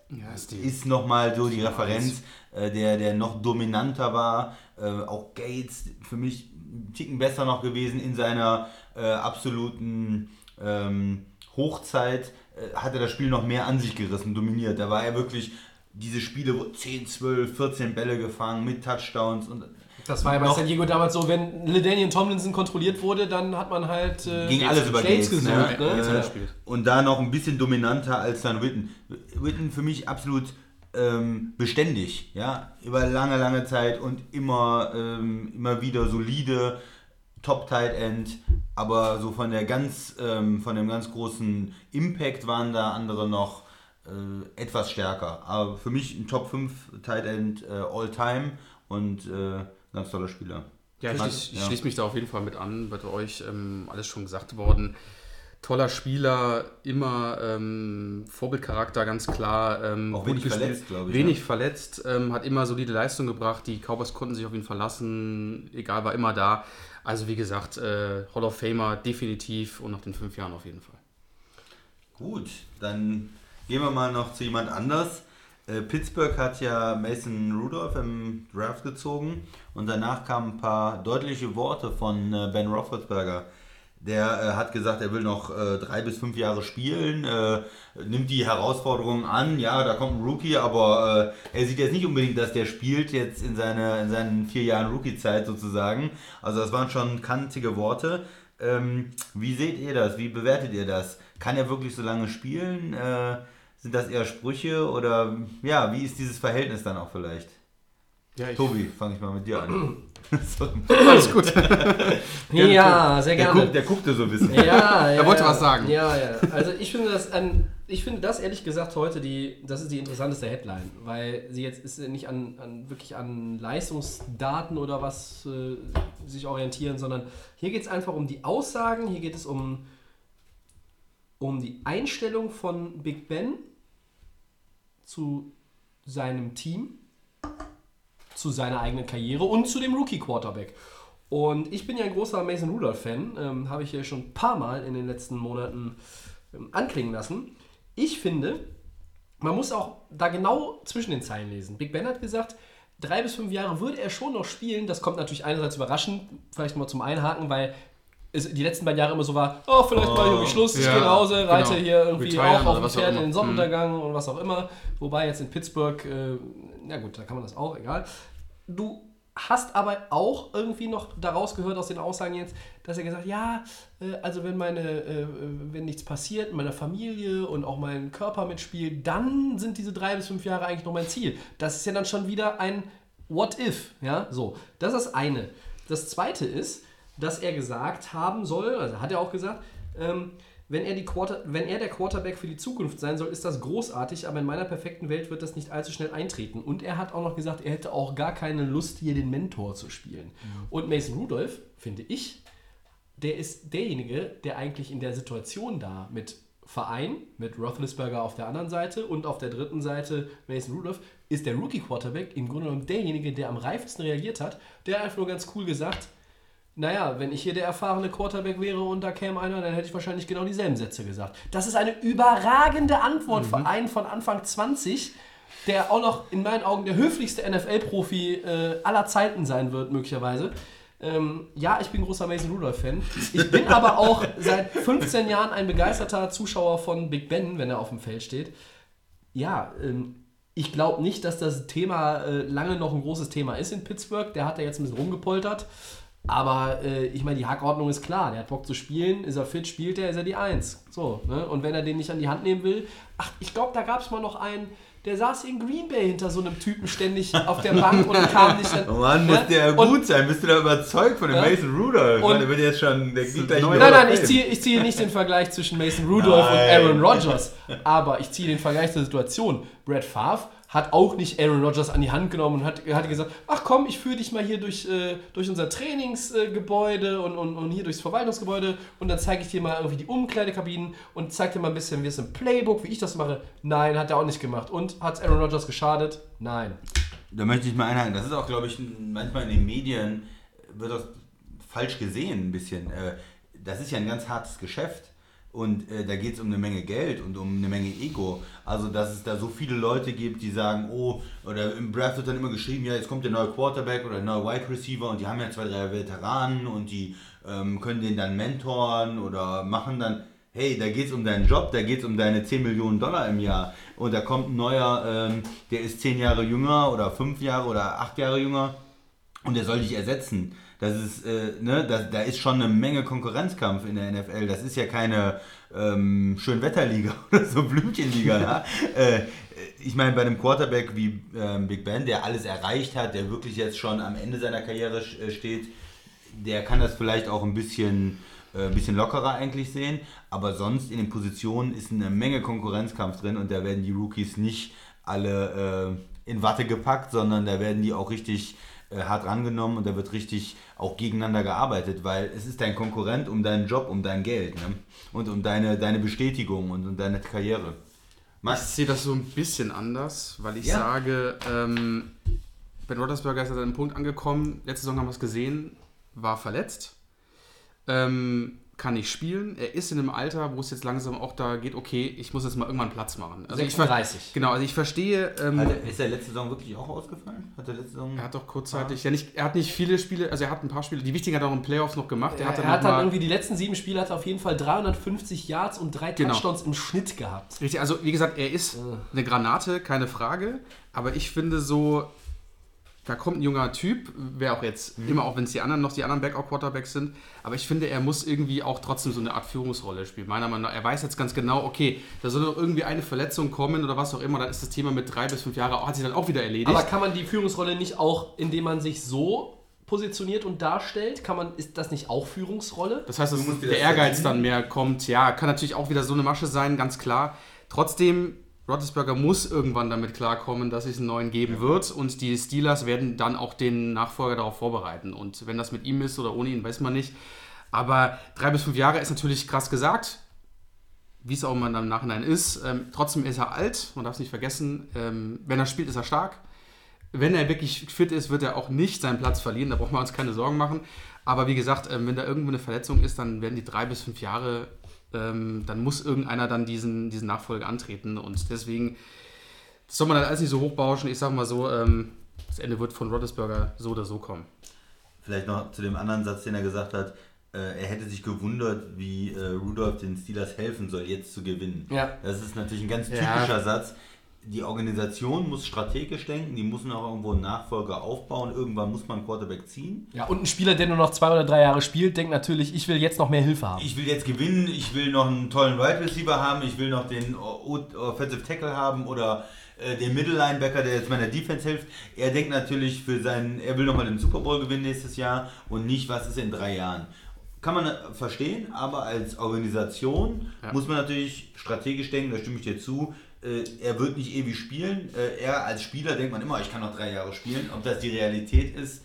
Ja, ist die. ist nochmal so die Referenz, äh, der, der noch dominanter war. Äh, auch Gates für mich einen Ticken besser noch gewesen in seiner äh, absoluten ähm, Hochzeit. Äh, hat er das Spiel noch mehr an sich gerissen, dominiert. Da war er wirklich diese Spiele, wo 10, 12, 14 Bälle gefangen mit Touchdowns und Das war ja bei San Diego damals so, wenn LaDainian Tomlinson kontrolliert wurde, dann hat man halt äh, Ging alles über Gates Gates, gesucht. ne? Ne? Gespielt. Und da noch ein bisschen dominanter als dann Witten. Witten für mich absolut ähm, beständig, ja, über lange, lange Zeit und immer, ähm, immer wieder solide, Top Tight End, aber so von der ganz, ähm, von dem ganz großen Impact waren da andere noch äh, etwas stärker. Aber für mich ein Top 5 Tight End äh, all time und äh, ganz toller Spieler. Ja, ich, schließ- ich ja. schließe mich da auf jeden Fall mit an, wird euch ähm, alles schon gesagt worden. Toller Spieler, immer ähm, Vorbildcharakter, ganz klar. Ähm, Auch wenig gespielt, verletzt, glaub ich, Wenig ne? verletzt, ähm, hat immer solide Leistung gebracht. Die Cowboys konnten sich auf ihn verlassen, egal, war immer da. Also wie gesagt, äh, Hall of Famer definitiv und nach den fünf Jahren auf jeden Fall. Gut, dann gehen wir mal noch zu jemand anders. Äh, Pittsburgh hat ja Mason Rudolph im Draft gezogen und danach kamen ein paar deutliche Worte von äh, Ben Roethlisberger. Der äh, hat gesagt, er will noch äh, drei bis fünf Jahre spielen, äh, nimmt die Herausforderung an. Ja, da kommt ein Rookie, aber äh, er sieht jetzt nicht unbedingt, dass der spielt jetzt in, seine, in seinen vier Jahren Rookie-Zeit sozusagen. Also das waren schon kantige Worte. Ähm, wie seht ihr das? Wie bewertet ihr das? Kann er wirklich so lange spielen? Äh, sind das eher Sprüche oder ja, wie ist dieses Verhältnis dann auch vielleicht? Ja, Tobi, fange ich mal mit dir an. [CLEARS THROAT] Alles gut. [LAUGHS] Ja, sehr der, gerne. guckt, der guckte so ein bisschen. Ja, [LAUGHS] ja, Er wollte ja. was sagen. Ja, ja. Also ich finde das an, ich finde das ehrlich gesagt heute die, das ist die interessanteste Headline, weil sie jetzt ist nicht an, an wirklich an Leistungsdaten oder was äh, sich orientieren, sondern hier geht es einfach um die Aussagen, hier geht es um, um die Einstellung von Big Ben zu seinem Team, zu seiner eigenen Karriere und zu dem Rookie Quarterback. Und ich bin ja ein großer Mason Rudolph-Fan, ähm, habe ich hier schon ein paar Mal in den letzten Monaten ähm, anklingen lassen. Ich finde, man muss auch da genau zwischen den Zeilen lesen. Big Ben hat gesagt, drei bis fünf Jahre würde er schon noch spielen. Das kommt natürlich einerseits überraschend, vielleicht mal zum Einhaken, weil es die letzten beiden Jahre immer so war, oh, vielleicht ich irgendwie Schluss, ich Ja, gehe nach Hause, reite genau. hier irgendwie Retiren auch auf dem Pferd in den Sonnenuntergang und was auch immer. Wobei jetzt in Pittsburgh, äh, na gut, da kann man das auch, egal. Du hast aber auch irgendwie noch daraus gehört aus den Aussagen jetzt, dass er gesagt, ja, äh, also wenn meine, äh, äh, wenn nichts passiert, meiner Familie und auch mein Körper mitspielt, dann sind diese drei bis fünf Jahre eigentlich noch mein Ziel. Das ist ja dann schon wieder ein What if, ja, so. Das ist das eine. Das zweite ist, dass er gesagt haben soll, also hat er auch gesagt, ähm, wenn er, die Quarter, wenn er der Quarterback für die Zukunft sein soll, ist das großartig, aber in meiner perfekten Welt wird das nicht allzu schnell eintreten. Und er hat auch noch gesagt, er hätte auch gar keine Lust, hier den Mentor zu spielen. Und Mason Rudolph, finde ich, der ist derjenige, der eigentlich in der Situation da mit Verein, mit Roethlisberger auf der anderen Seite und auf der dritten Seite Mason Rudolph, ist der Rookie-Quarterback im Grunde genommen derjenige, der am reifsten reagiert hat, der einfach nur ganz cool gesagt, naja, wenn ich hier der erfahrene Quarterback wäre und da käme einer, dann hätte ich wahrscheinlich genau dieselben Sätze gesagt. Das ist eine überragende Antwort für einen von Anfang 20, der auch noch in meinen Augen der höflichste NFL-Profi äh, aller Zeiten sein wird, möglicherweise. Ähm, ja, ich bin großer Mason Rudolph-Fan. Ich bin [LAUGHS] aber auch seit 15 Jahren ein begeisterter Zuschauer von Big Ben, wenn er auf dem Feld steht. Ja, ähm, ich glaube nicht, dass das Thema äh, lange noch ein großes Thema ist in Pittsburgh. Der hat da jetzt ein bisschen rumgepoltert. Aber äh, ich meine, die Hackordnung ist klar. Der hat Bock zu spielen. Ist er fit, spielt er, ist er die Eins. So, ne? Und wenn er den nicht an die Hand nehmen will. Ach, ich glaube, da gab es mal noch einen, der saß in Green Bay hinter so einem Typen ständig auf der [LAUGHS] Bank und kam nicht dann. Oh Mann, ne? muss der Und- gut sein. Bist du da überzeugt von dem Ja. Mason Rudolph? Und- Und der wird jetzt schon, der geht gleich Nein, nein, ich ziehe, ich ziehe nicht den Vergleich zwischen Mason Rudolph Nein. und Aaron Rodgers, aber ich ziehe den Vergleich zur Situation. Brad Favre hat auch nicht Aaron Rodgers an die Hand genommen und hat, hat gesagt, ach komm, ich führe dich mal hier durch, äh, durch unser Trainingsgebäude und, und, und hier durchs Verwaltungsgebäude und dann zeige ich dir mal irgendwie die Umkleidekabinen und zeige dir mal ein bisschen, wie es im Playbook, wie ich das mache. Nein, hat er auch nicht gemacht. Und hat Aaron Rodgers geschadet? Nein. Da möchte ich mal einhaken. Das ist auch, glaube ich, manchmal in den Medien wird das falsch gesehen ein bisschen. Äh, Das ist ja ein ganz hartes Geschäft. Und äh, da geht es um eine Menge Geld und um eine Menge Ego. Also, dass es da so viele Leute gibt, die sagen, oh, oder im Draft wird dann immer geschrieben, ja, jetzt kommt der neue Quarterback oder der neue Wide Receiver und die haben ja zwei, drei Veteranen und die ähm, können den dann mentoren oder machen dann, hey, da geht es um deinen Job, da geht es um deine 10 Millionen Dollar im Jahr. Und da kommt ein neuer, ähm, der ist 10 Jahre jünger oder 5 Jahre oder 8 Jahre jünger und der soll dich ersetzen. Das ist, äh, ne, da, da ist schon eine Menge Konkurrenzkampf in der NFL. Das ist ja keine ähm, Schönwetterliga [LAUGHS] oder so Blümchenliga. ja? [LAUGHS] äh, ich meine, bei einem Quarterback wie ähm, Big Ben, der alles erreicht hat, der wirklich jetzt schon am Ende seiner Karriere äh, steht, der kann das vielleicht auch ein bisschen, äh, ein bisschen lockerer eigentlich sehen. Aber sonst in den Positionen ist eine Menge Konkurrenzkampf drin und da werden die Rookies nicht alle äh, in Watte gepackt, sondern da werden die auch richtig äh, hart rangenommen und da wird richtig auch gegeneinander gearbeitet, weil es ist dein Konkurrent um deinen Job, um dein Geld ne? und um deine, deine Bestätigung und um deine Karriere. Ich Max, sehe das so ein bisschen anders, weil ich Ja. sage, ähm, Ben Roethlisberger ist an einem Punkt angekommen, letzte Saison haben wir es gesehen, war verletzt, ähm, kann nicht spielen. Er ist in einem Alter, wo es jetzt langsam auch da geht, okay, ich muss jetzt mal irgendwann Platz machen. Also ich ver- 36. Genau, also ich verstehe... Ähm, hat er, ist er letzte Saison wirklich auch ausgefallen? Hat er letzte Saison... er hat doch kurzzeitig, ja nicht, er hat nicht viele Spiele, also er hat ein paar Spiele, die wichtigen hat er auch in Playoffs noch gemacht. Er, Er hat dann er hat dann mal- irgendwie die letzten sieben Spiele hat er auf jeden Fall 350 Yards und drei Genau. Touchdowns im Schnitt gehabt. Richtig, also wie gesagt, er ist eine Granate, keine Frage. Aber ich finde so, da kommt ein junger Typ, wer auch jetzt immer, auch wenn es die anderen noch die anderen Backup-Quarterbacks sind, aber ich finde, er muss irgendwie auch trotzdem so eine Art Führungsrolle spielen. Meiner Meinung nach, er weiß jetzt ganz genau, okay, da soll noch irgendwie eine Verletzung kommen oder was auch immer, dann ist das Thema mit drei bis fünf Jahren, hat sich dann auch wieder erledigt. Aber kann man die Führungsrolle nicht auch, indem man sich so positioniert und darstellt, kann man, ist das nicht auch Führungsrolle? Das heißt, dass der das Ehrgeiz dann mehr kommt. Ja, kann natürlich auch wieder so eine Masche sein, ganz klar. Trotzdem, Roethlisberger muss irgendwann damit klarkommen, dass es einen neuen geben wird und die Steelers werden dann auch den Nachfolger darauf vorbereiten. Und wenn das mit ihm ist oder ohne ihn, weiß man nicht. Aber drei bis fünf Jahre ist natürlich krass gesagt, wie es auch immer dann im Nachhinein ist. Ähm, trotzdem ist er alt, man darf es nicht vergessen. Ähm, wenn er spielt, ist er stark. Wenn er wirklich fit ist, wird er auch nicht seinen Platz verlieren. Da brauchen wir uns keine Sorgen machen. Aber wie gesagt, ähm, wenn da irgendwo eine Verletzung ist, dann werden die drei bis fünf Jahre, ähm, dann muss irgendeiner dann diesen, diesen Nachfolger antreten. Und deswegen soll man dann alles nicht so hochbauschen. Ich sag mal so, ähm, das Ende wird von Roethlisberger so oder so kommen. Vielleicht noch zu dem anderen Satz, den er gesagt hat. Äh, er hätte sich gewundert, wie äh, Rudolph den Steelers helfen soll, jetzt zu gewinnen. Ja. Das ist natürlich ein ganz Ja. typischer Satz. Die Organisation muss strategisch denken, die müssen auch irgendwo einen Nachfolger aufbauen. Irgendwann muss man einen Quarterback ziehen. Ja, und ein Spieler, der nur noch zwei oder drei Jahre spielt, denkt natürlich, ich will jetzt noch mehr Hilfe haben. Ich will jetzt gewinnen, ich will noch einen tollen Wide Receiver haben, ich will noch den Offensive Tackle haben oder äh, den Middle Linebacker, der jetzt meiner Defense hilft. Er denkt natürlich für seinen, er will nochmal den Super Bowl gewinnen nächstes Jahr und nicht, was ist in drei Jahren. Kann man äh, verstehen, aber als Organisation Ja. muss man natürlich strategisch denken, da stimme ich dir zu. Äh, er wird nicht ewig spielen. Äh, er als Spieler denkt man immer, ich kann noch drei Jahre spielen. Ob das die Realität ist,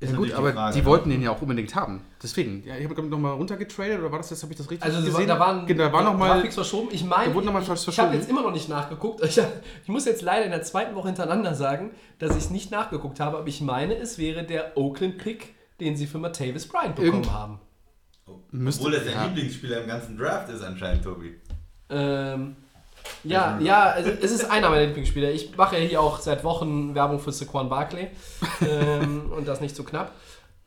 ist Ja gut, aber Frage, die ne? wollten den ja auch unbedingt haben. Deswegen, ja, ich habe noch mal runtergetradet oder war das jetzt, habe ich das richtig Also gesehen? da waren, Genau, da war noch mal, Grafix verschoben. Ich meine, ich, ich habe jetzt immer noch nicht nachgeguckt. Ich, hab, ich muss jetzt leider in der zweiten Woche hintereinander sagen, dass ich es nicht nachgeguckt habe, aber ich meine, es wäre der Oakland-Pick, den sie für Martavis Bryant bekommen Irgend- haben. müsste, Obwohl das der ja. Lieblingsspieler im ganzen Draft ist anscheinend, Tobi. Ähm, ja, ja, also es ist einer meiner Lieblingsspieler. Ich mache ja hier auch seit Wochen Werbung für Saquon Barkley ähm, [LAUGHS] und das nicht so knapp.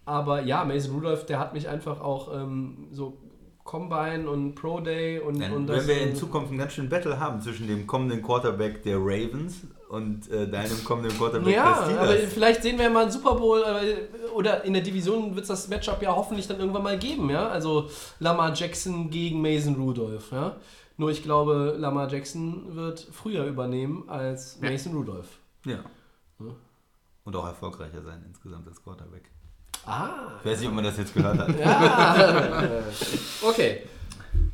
Aber ja, Mason Rudolph, der hat mich einfach auch ähm, so Combine und Pro Day und, Dann, und das, wenn wir in äh, Zukunft einen ganz schönen Battle haben zwischen dem kommenden Quarterback der Ravens und äh, deinem kommenden Quarterback Ja, der aber vielleicht sehen wir ja mal einen Super Bowl äh, oder in der Division wird es das Matchup ja hoffentlich dann irgendwann mal geben, ja. Also Lamar Jackson gegen Mason Rudolph, ja. Nur ich glaube, Lamar Jackson wird früher übernehmen als. Mason Rudolph. Ja. Und auch erfolgreicher sein insgesamt als Quarterback. Ah, Ich weiß nicht, ob man das jetzt gehört hat. [LAUGHS] [LAUGHS] okay.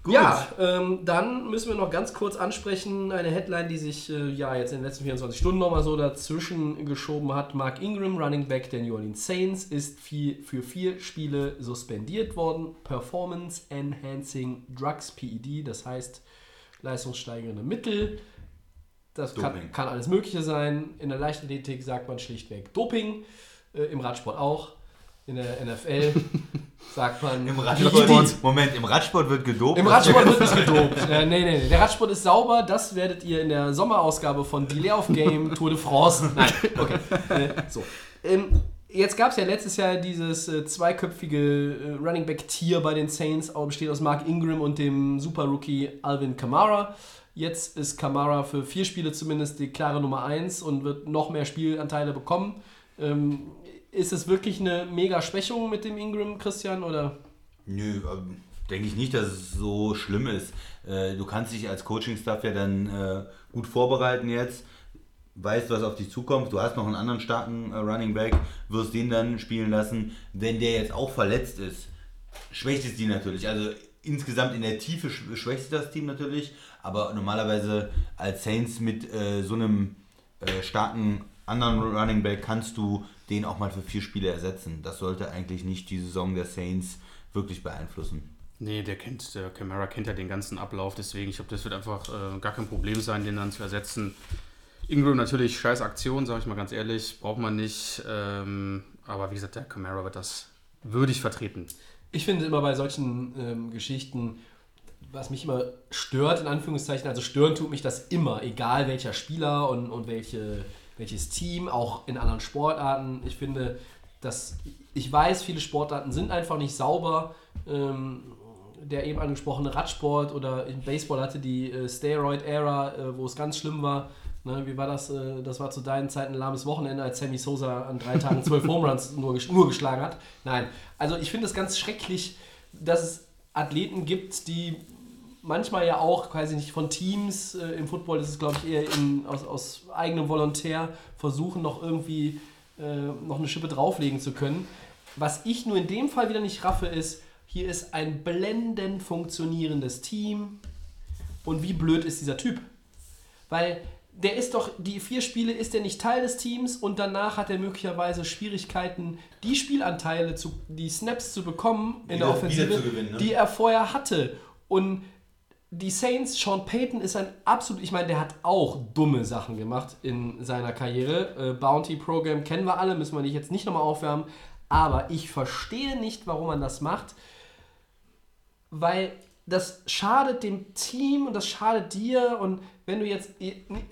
Gut. Ja, ähm, dann müssen wir noch ganz kurz ansprechen, eine Headline, die sich äh, ja jetzt in den letzten 24 Stunden nochmal so dazwischen geschoben hat. Mark Ingram, Running Back der New Orleans Saints, ist viel, für vier Spiele suspendiert worden. Performance Enhancing Drugs, PED, das heißt leistungssteigernde Mittel. Das kann, kann alles Mögliche sein. In der Leichtathletik sagt man schlichtweg Doping, äh, im Radsport auch. In der NFL [LAUGHS] sagt man Im. Radsport, Moment, im Radsport wird gedopt. Im Radsport wird nicht [LAUGHS] gedopt. Äh, nee, nee, nee. Der Radsport ist sauber. Das werdet ihr in der Sommerausgabe von Delay of Game Tour de France. Nein, okay. Äh, so. Ähm, jetzt gab es ja letztes Jahr dieses äh, zweiköpfige äh, Running Back Tier bei den Saints, besteht aus Mark Ingram und dem Super Rookie Alvin Kamara. Jetzt ist Kamara für vier Spiele zumindest die klare Nummer 1 und wird noch mehr Spielanteile bekommen. Ähm, ist es wirklich eine mega Schwächung mit dem Ingram, Christian? Oder? Nö, ähm, denke ich nicht, dass es so schlimm ist. Äh, du kannst dich als Coaching-Staff ja dann äh, gut vorbereiten jetzt, weißt, was auf dich zukommt. Du hast noch einen anderen starken äh, Running Back, wirst den dann spielen lassen. Wenn der jetzt auch verletzt ist, schwächt es die natürlich. Also insgesamt in der Tiefe sch- schwächt das Team natürlich, aber normalerweise als Saints mit äh, so einem äh, starken anderen Running Back kannst du den auch mal für vier Spiele ersetzen. Das sollte eigentlich nicht die Saison der Saints wirklich beeinflussen. Nee, der kennt, der Camara kennt ja den ganzen Ablauf, deswegen, ich glaube, das wird einfach äh, gar kein Problem sein, den dann zu ersetzen. Ingram natürlich scheiß Aktion, sage ich mal ganz ehrlich, braucht man nicht. Ähm, aber wie gesagt, der Camara wird das würdig vertreten. Ich finde immer bei solchen ähm, Geschichten, was mich immer stört, in Anführungszeichen, also stören tut mich das immer, egal welcher Spieler und, und welche, welches Team, auch in anderen Sportarten. Ich finde, dass ich weiß, viele Sportarten sind einfach nicht sauber. Ähm, der eben angesprochene Radsport oder im Baseball hatte die äh, Steroid-Ära, äh, wo es ganz schlimm war. Ne, wie war das? Äh, das war zu deinen Zeiten ein lahmes Wochenende, als Sammy Sosa an drei Tagen zwölf Home Runs nur, nur geschlagen hat. Nein, also ich finde es ganz schrecklich, dass es Athleten gibt, die manchmal ja auch, weiß ich nicht, von Teams, äh, im Football ist es glaube ich eher in, aus, aus eigenem Volontär, versuchen noch irgendwie äh, noch eine Schippe drauflegen zu können. Was ich nur in dem Fall wieder nicht raffe, ist, hier ist ein blendend funktionierendes Team. Und wie blöd ist dieser Typ? Weil der ist doch, die vier Spiele ist er nicht Teil des Teams und danach hat er möglicherweise Schwierigkeiten, die Spielanteile, zu, die Snaps zu bekommen in der Wieder- Offensive, wieder zu gewinnen, ne? die er vorher hatte. Und die Saints, Sean Payton ist ein absolut, ich meine, der hat auch dumme Sachen gemacht in seiner Karriere. Äh, Bounty Program kennen wir alle, müssen wir nicht jetzt nicht nochmal aufwärmen. Aber ich verstehe nicht, warum man das macht, weil das schadet dem Team und das schadet dir. Und wenn du jetzt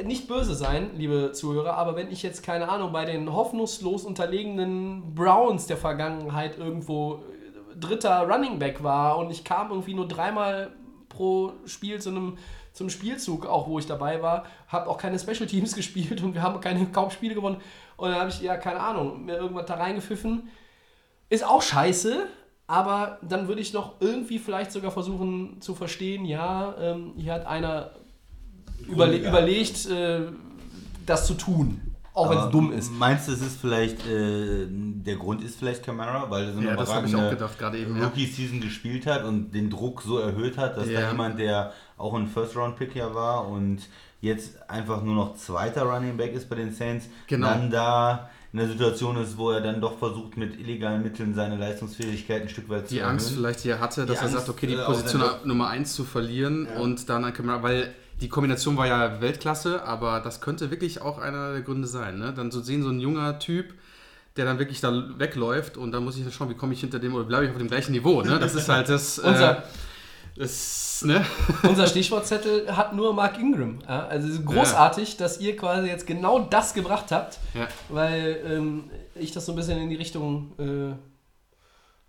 nicht böse sein, liebe Zuhörer, aber wenn ich jetzt keine Ahnung bei den hoffnungslos unterlegenen Browns der Vergangenheit irgendwo äh, dritter Running Back war und ich kam irgendwie nur dreimal pro Spiel zu einem zum Spielzug, auch wo ich dabei war, habe auch keine Special Teams [LAUGHS] gespielt und wir haben keine kaum Spiele gewonnen. Und dann habe ich ja keine Ahnung mir irgendwas da reingepfiffen. Ist auch scheiße, aber dann würde ich noch irgendwie vielleicht sogar versuchen zu verstehen, ja, ähm, hier hat einer überle ja. überlegt, äh, das zu tun, auch wenn es dumm ist. Meinst du, es ist vielleicht, äh, der Grund ist vielleicht Camara, weil er so eine. Ja. Rookie-Season gespielt hat und den Druck so erhöht hat, dass Ja. da jemand, der auch ein First-Round-Pick ja war und jetzt einfach nur noch zweiter Running Back ist bei den Saints, Genau. dann da in der Situation ist, wo er dann doch versucht, mit illegalen Mitteln seine Leistungsfähigkeit ein Stück weit zu Die erhöhen. Angst vielleicht hier hatte, dass Die er sagt, Angst, okay, die äh, Position Nummer 1 zu verlieren und dann an Kamera, weil die Kombination war ja Weltklasse, aber das könnte wirklich auch einer der Gründe sein. Ne? Dann zu sehen, so ein junger Typ, der dann wirklich da wegläuft und dann muss ich dann schauen, wie komme ich hinter dem oder bleibe ich auf dem gleichen Niveau. Ne? Das ist halt das. [LAUGHS] Unser- äh, das ne? [LAUGHS] Unser Stichwortzettel hat nur Mark Ingram. Ja, also es ist großartig, dass ihr quasi jetzt genau das gebracht habt, Ja. weil ähm, ich das so ein bisschen in die Richtung äh,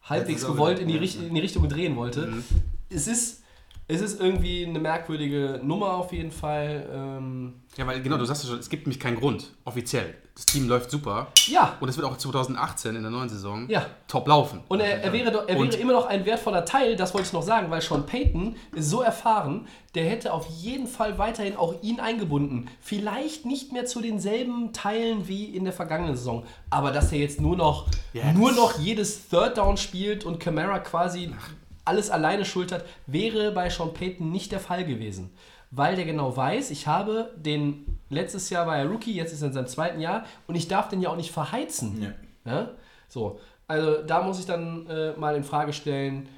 halbwegs gewollt in die, ja, ja. in die Richtung drehen wollte. Mhm. Es ist es ist irgendwie eine merkwürdige Nummer auf jeden Fall. Ähm, Ja, weil genau, du sagst ja schon, es gibt nämlich keinen Grund, offiziell. Das Team läuft super ja, und es wird auch 2018 in der neuen Saison Ja. top laufen. Und er, er, wäre, doch- er wäre immer noch ein wertvoller Teil, das wollte ich noch sagen, weil Sean Payton ist so erfahren, der hätte auf jeden Fall weiterhin auch ihn eingebunden. Vielleicht nicht mehr zu denselben Teilen wie in der vergangenen Saison, aber dass er jetzt nur noch, Ja, nur noch jedes Third Down spielt und Camara quasi alles alleine schultert, wäre bei Sean Payton nicht der Fall gewesen. Weil der genau weiß, ich habe den, letztes Jahr war er Rookie, jetzt ist er in seinem zweiten Jahr und ich darf den ja auch nicht verheizen. Ja. Ja? So, also da muss ich dann äh, mal in Frage stellen,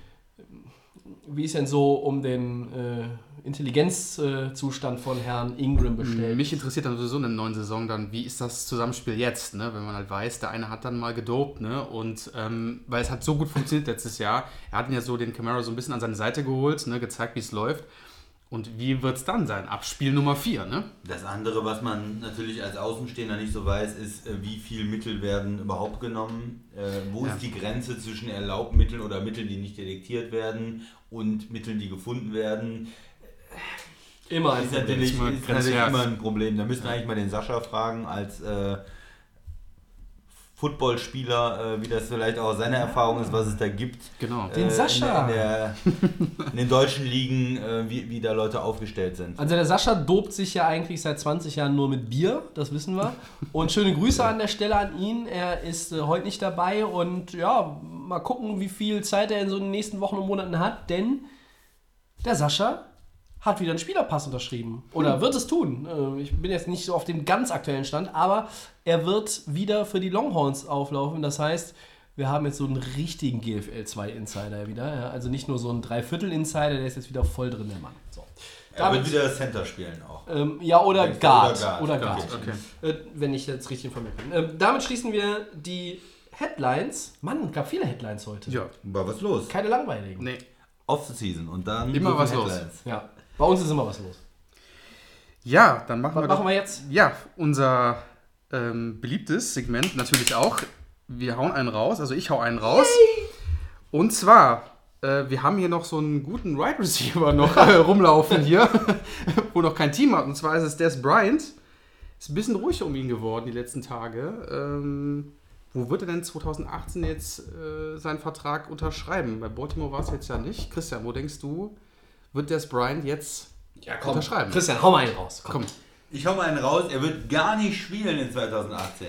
wie ist denn so um den äh, Intelligenzzustand von Herrn Ingram bestellt? Mich interessiert dann sowieso in der neuen Saison dann, wie ist das Zusammenspiel jetzt, ne? wenn man halt weiß, der eine hat dann mal gedopt, ne? Und ähm, weil es hat so gut funktioniert letztes Jahr, er hat ihn ja so den Camaro so ein bisschen an seine Seite geholt, ne? gezeigt, wie es läuft. Und wie wird es dann sein? Ab Spiel Nummer 4, ne? Das andere, was man natürlich als Außenstehender nicht so weiß, ist, äh, wie viel Mittel werden überhaupt genommen? Äh, wo Ja. ist die Grenze zwischen Erlaubmitteln oder Mitteln, die nicht detektiert werden und Mitteln, die gefunden werden? Immer ein Ist Problem. natürlich, ist natürlich grenzwertig. immer ein Problem. Da müssen wir eigentlich mal den Sascha fragen, als äh, Footballspieler, äh, wie das vielleicht auch seine Erfahrung ist, was es da gibt. Genau. Den äh, Sascha. In, der, in, der, in den deutschen Ligen, äh, wie, wie da Leute aufgestellt sind. Also der Sascha dopt sich ja eigentlich seit 20 Jahren nur mit Bier, das wissen wir. Und schöne Grüße an der Stelle an ihn. Er ist äh, heute nicht dabei und ja, mal gucken, wie viel Zeit er in so den nächsten Wochen und Monaten hat, denn der Sascha hat wieder einen Spielerpass unterschrieben. Oder wird es tun. Äh, Ich bin jetzt nicht so auf dem ganz aktuellen Stand, aber er wird wieder für die Longhorns auflaufen. Das heißt, wir haben jetzt so einen richtigen GFL 2 Insider wieder. Also nicht nur so ein Dreiviertel-Insider, der ist jetzt wieder voll drin, der Mann. So. Er wird wieder Center spielen auch. Ähm, ja, oder Oder Guard. Guard. Oder Guard. Okay. Okay. Äh, wenn ich jetzt richtig informiert bin. Ähm, damit schließen wir die Headlines. Mann, gab viele Headlines heute. Ja. War was los? Keine langweiligen. Nee. Off-Season und dann Immer was los. Headlines. Ja. Bei uns ist immer was los. Ja, dann machen Was wir machen doch- wir jetzt? Ja, unser ähm, beliebtes Segment natürlich auch. Wir hauen einen raus, also ich hau einen raus. Und zwar, äh, wir haben hier noch so einen guten Wide Receiver noch äh, [LAUGHS] rumlaufen hier, [LAUGHS] wo noch kein Team hat. Und zwar ist es Des Bryant. Ist ein bisschen ruhig um ihn geworden die letzten Tage. Ähm, wo wird er denn 2018 jetzt äh, seinen Vertrag unterschreiben? Bei Baltimore war es jetzt ja nicht. Christian, wo denkst du, wird Des Bryant jetzt Ja, komm. unterschreiben? Christian, hau mal einen raus. Komm. Komm. Ich hau mal einen raus, er wird gar nicht spielen in 2018.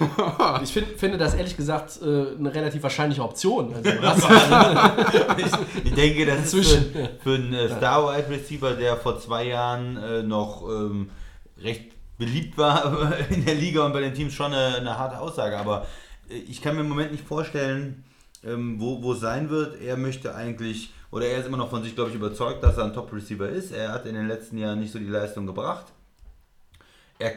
[LAUGHS] Ich find, finde das ehrlich gesagt äh, eine relativ wahrscheinliche Option. Also, [LAUGHS] was, ich, ich denke, das ist Inzwischen, für, für einen äh, Star Wide Receiver, der vor zwei Jahren äh, noch ähm, recht beliebt war [LAUGHS] in der Liga und bei den Teams schon eine, eine harte Aussage. Aber äh, ich kann mir im Moment nicht vorstellen, ähm, wo, wo es sein wird. Er möchte eigentlich, oder er ist immer noch von sich, glaube ich, überzeugt, dass er ein Top Receiver ist. Er hat in den letzten Jahren nicht so die Leistung gebracht. Er,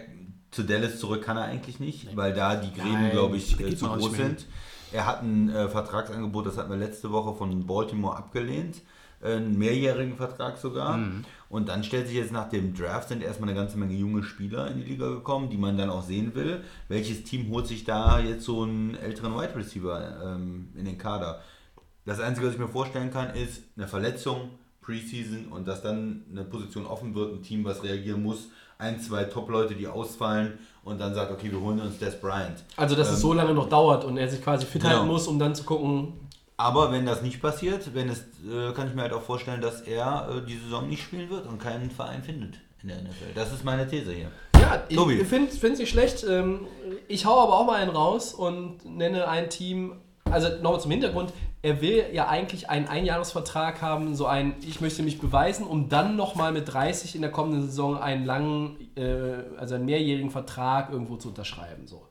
zu Dallas zurück kann er eigentlich nicht, weil da die Gräben, Nein, glaube ich, äh, zu groß sind. Er hat ein äh, Vertragsangebot, das hatten wir letzte Woche von Baltimore abgelehnt. Äh, Einen mehrjährigen Vertrag sogar. Mhm. Und dann stellt sich jetzt nach dem Draft sind erstmal eine ganze Menge junge Spieler in die Liga gekommen, die man dann auch sehen will. Welches Team holt sich da jetzt so einen älteren Wide Receiver ähm, in den Kader? Das Einzige, was ich mir vorstellen kann, ist eine Verletzung, Preseason und dass dann eine Position offen wird, ein Team, was reagieren muss, ein, zwei Top-Leute, die ausfallen und dann sagt, okay, wir holen uns Des Bryant. also, dass es so lange noch dauert und er sich quasi fit Genau. halten muss, um dann zu gucken. Aber wenn das nicht passiert, wenn es, äh, kann ich mir halt auch vorstellen, dass er äh, die Saison nicht spielen wird und keinen Verein findet in der NFL. Das ist meine These hier. Ja, ich Tobi. finde es nicht schlecht. Ähm, Ich hau aber auch mal einen raus und nenne ein Team. Also nochmal zum Hintergrund, er will ja eigentlich einen Einjahresvertrag haben, so ein Ich möchte mich beweisen, um dann nochmal mit 30 in der kommenden Saison einen langen, äh, also einen mehrjährigen Vertrag irgendwo zu unterschreiben. So.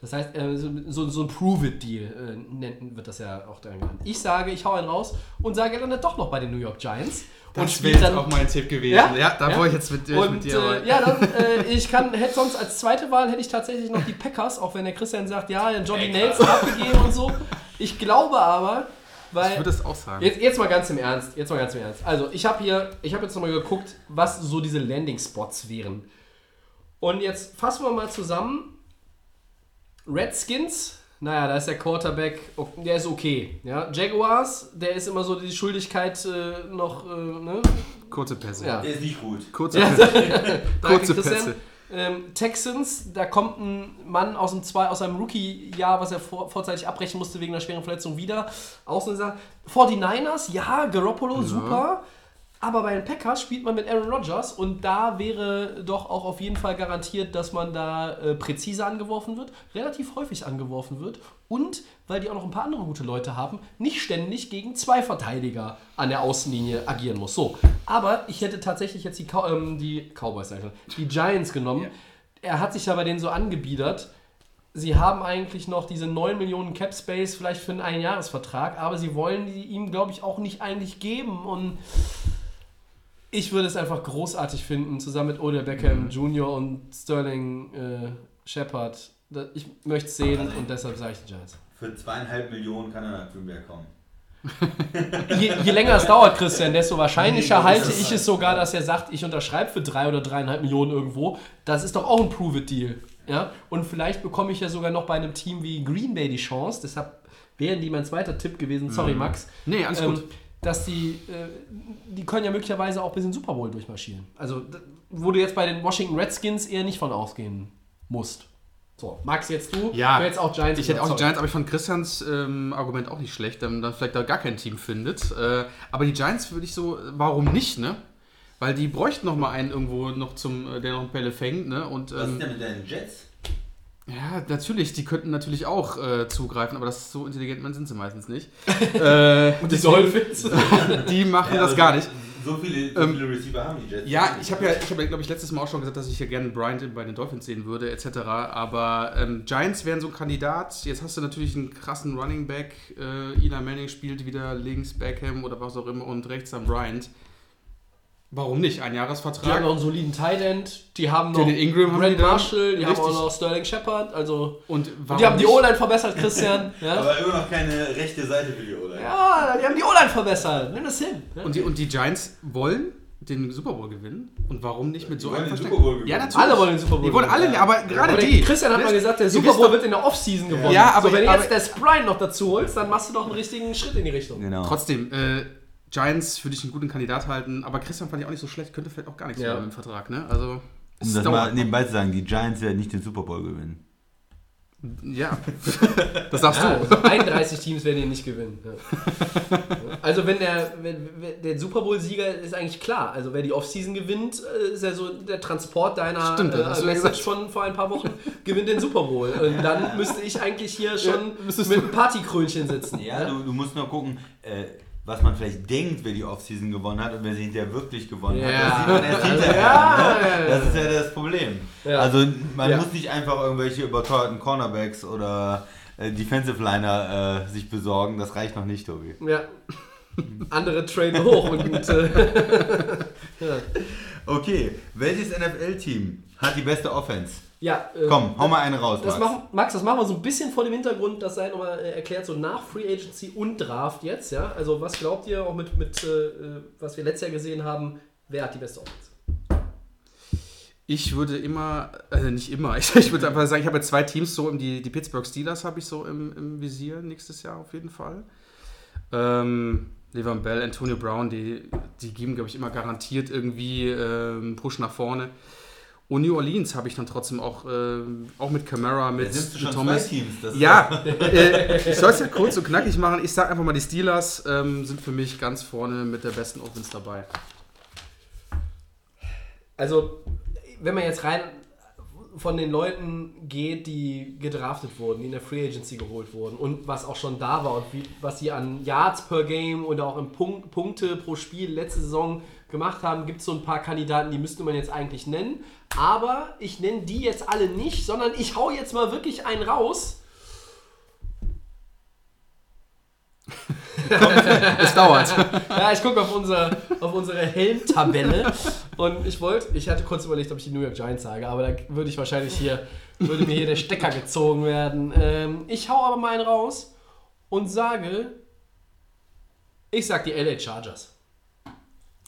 Das heißt, äh, so, so, so ein Prove-It-Deal äh, nennt, wird das ja auch dann genannt. Ich sage, ich hau einen raus und sage, er landet doch noch bei den New York Giants. und Das wäre jetzt auch mein Tipp gewesen. Ja? Ja, da Ja? wollte ich jetzt mit, und mit dir. äh, ja, dann, äh, ich kann, hätte sonst als zweite Wahl hätte ich tatsächlich noch die Packers, auch wenn der Christian sagt, ja, Johnny Nelson abgegeben und so. Ich glaube aber, weil ich würde es auch sagen. jetzt, jetzt mal ganz im Ernst, jetzt mal ganz im Ernst. Also ich habe hier, ich habe jetzt nochmal geguckt, was so diese Landing Spots wären. Und jetzt fassen wir mal zusammen. Redskins, naja, da ist der Quarterback, der ist okay. Ja, Jaguars, der ist immer so die Schuldigkeit äh, noch, äh, ne? Kurze Pässe. Ja. Der ist nicht gut. Kurze Ja, Pässe. [LAUGHS] Kurze. Pässe. Ähm, Texans, da kommt ein Mann aus, dem zwei, aus seinem Rookie-Jahr, was er vor, vorzeitig abbrechen musste wegen einer schweren Verletzung, wieder. Sache. 49ers, ja, Garoppolo, super. Aber bei den Packers spielt man mit Aaron Rodgers und da wäre doch auch auf jeden Fall garantiert, dass man da äh, präzise angeworfen wird, relativ häufig angeworfen wird und, weil die auch noch ein paar andere gute Leute haben, nicht ständig gegen zwei Verteidiger an der Außenlinie agieren muss. So, aber ich hätte tatsächlich jetzt die, Cow ähm, die Cowboys, schon, die Giants genommen. Er hat sich ja bei denen so angebiedert. Sie haben eigentlich noch diese 9 Millionen Cap Space vielleicht für einen Einjahresvertrag, aber sie wollen die ihm, glaube ich, auch nicht eigentlich geben und ich würde es einfach großartig finden, zusammen mit Odell Beckham Jr. und Sterling äh, Shepard. Ich möchte es sehen und deshalb sage ich die Giants. Für zweieinhalb Millionen kann er nach Green Bay kommen. [LAUGHS] Je, je länger es dauert, Christian, desto wahrscheinlicher halte ich es sogar, dass er sagt, ich unterschreibe für drei oder dreieinhalb Millionen irgendwo. Das ist doch auch ein Prove-It-Deal. Ja? Und vielleicht bekomme ich ja sogar noch bei einem Team wie Green Bay die Chance, deshalb wären die mein zweiter Tipp gewesen, sorry Max, Nee, alles ähm, gut. dass die, äh, die können ja möglicherweise auch bis in den Super Bowl durchmarschieren. Also, wo du jetzt bei den Washington Redskins eher nicht von ausgehen musst. So, Max, jetzt du. Ja, du hättest auch Giants. Ich hätte auch Giants, aber ich fand Christians ähm, Argument auch nicht schlecht, wenn man dann vielleicht da gar kein Team findet. Äh, aber die Giants würde ich so, warum nicht, ne? Weil die bräuchten noch mal einen irgendwo noch zum, äh, der noch Bälle fängt, ne? Und Was ist ähm, denn mit deinen Jets? ja, natürlich, die könnten natürlich auch äh, zugreifen, aber das ist so intelligent, man sind sie meistens nicht. [LAUGHS] äh, sorry. Die Dolphins. [LAUGHS] die machen Ja, das aber gar nicht. So viele, so Ähm, viele Receiver haben die Jets. Ja, ich habe ja, ich habe ja, glaube ich, letztes Mal auch schon gesagt, dass ich ja gerne Bryant bei den Dolphins sehen würde, etc. Aber ähm, Giants wären so ein Kandidat. Jetzt hast du natürlich einen krassen Running Back. Äh, Eli Manning spielt wieder links Beckham oder was auch immer und rechts dann Bryant. Warum nicht? Ein Die haben Jahresvertrag. noch einen soliden Tight End, die haben noch Jalen Ingram haben Brent die da. Marshall, die haben Richtig. auch noch Sterling Shepard, also Und, und die haben die nicht? O-Line verbessert, Christian. [LAUGHS] Ja? Aber immer noch keine rechte Seite für die O-Line. Ja, die haben die O-Line verbessert. Nimm das hin. Und die, und die Giants wollen den Super Bowl gewinnen. Und warum nicht mit so wollen einem den Super Bowl gewinnen. Ja, natürlich. Alle wollen den Super Bowl Die wollen alle, gewinnen. aber gerade Aber die. Christian hat mal gesagt, der Super Bowl wird in der Offseason gewonnen. Ja, aber- so, wenn du jetzt der Sprite noch dazu holst, dann machst du doch einen richtigen Schritt in die Richtung. Genau. Trotzdem, äh, Giants würde ich einen guten Kandidat halten, aber Christian fand ich auch nicht so schlecht, könnte vielleicht auch gar nichts Ja. werden im Vertrag, ne? Also, Um das mal nebenbei zu sagen, die Giants werden nicht den Super Bowl gewinnen. Ja, [LAUGHS] das sagst Ja, du. also 31 Teams werden ihn nicht gewinnen. Ja. Also wenn der, wenn, wenn der Super Bowl-Sieger ist eigentlich klar. Also wer die Offseason gewinnt, äh, ist ja so der Transport deiner Stimmt, äh, du ja Message gesagt. von vor ein paar Wochen, gewinnt den Super Bowl. Und dann müsste ich eigentlich hier schon müsstest mit einem Partykrönchen sitzen. Ja, du, du musst nur gucken, äh, was man vielleicht denkt, wer die Offseason gewonnen hat und wer sie hinterher wirklich gewonnen hat. Ja. Das sieht man erst hinterher. Ja, ne? Das ist ja das Problem. Ja. Also man muss nicht einfach irgendwelche überteuerten Cornerbacks oder äh, Defensive Liner äh, sich besorgen. Das reicht noch nicht, Tobi. Ja. [LAUGHS] Andere traden hoch und äh, [LAUGHS] Okay, welches NFL-Team hat die beste Offense? Ja. äh, Komm, hau mal eine raus, Das Max. machen, Max, das machen wir so ein bisschen vor dem Hintergrund, das sei nochmal äh, erklärt, so nach Free Agency und Draft jetzt, ja. Also was glaubt ihr, auch mit, mit äh, äh, was wir letztes Jahr gesehen haben, wer hat die beste Offense? Ich würde immer, äh, nicht immer, ich, [LAUGHS] ich würde einfach sagen, ich habe jetzt zwei Teams so, im, die, die Pittsburgh Steelers habe ich so im, im Visier nächstes Jahr auf jeden Fall. Ähm, Levan Bell, Antonio Brown, die, die geben, glaube ich, immer garantiert irgendwie ähm, einen Push nach vorne. Und New Orleans habe ich dann trotzdem auch, ähm, auch mit Camara, mit, mit Thomas. zwei Teams. Das ist Ja, äh, ich soll es ja kurz und knackig machen. Ich sage einfach mal, die Steelers ähm, sind für mich ganz vorne mit der besten Offense dabei. Also, wenn man jetzt rein von den Leuten geht, die gedraftet wurden, die in der Free Agency geholt wurden und was auch schon da war und wie, was sie an Yards per Game oder auch in Punk Punkte pro Spiel letzte Saison gemacht haben, gibt es so ein paar Kandidaten, die müsste man jetzt eigentlich nennen. Aber ich nenne die jetzt alle nicht, sondern ich hau jetzt mal wirklich einen raus. [LAUGHS] Es dauert. [LAUGHS] Ja, ich gucke auf unsere, auf unsere Helmtabelle und ich wollte, ich hatte kurz überlegt, ob ich die New York Giants sage, aber da würde ich wahrscheinlich hier, würde mir hier der Stecker gezogen werden. Ähm, ich hau aber mal einen raus und sage, ich sag die LA Chargers.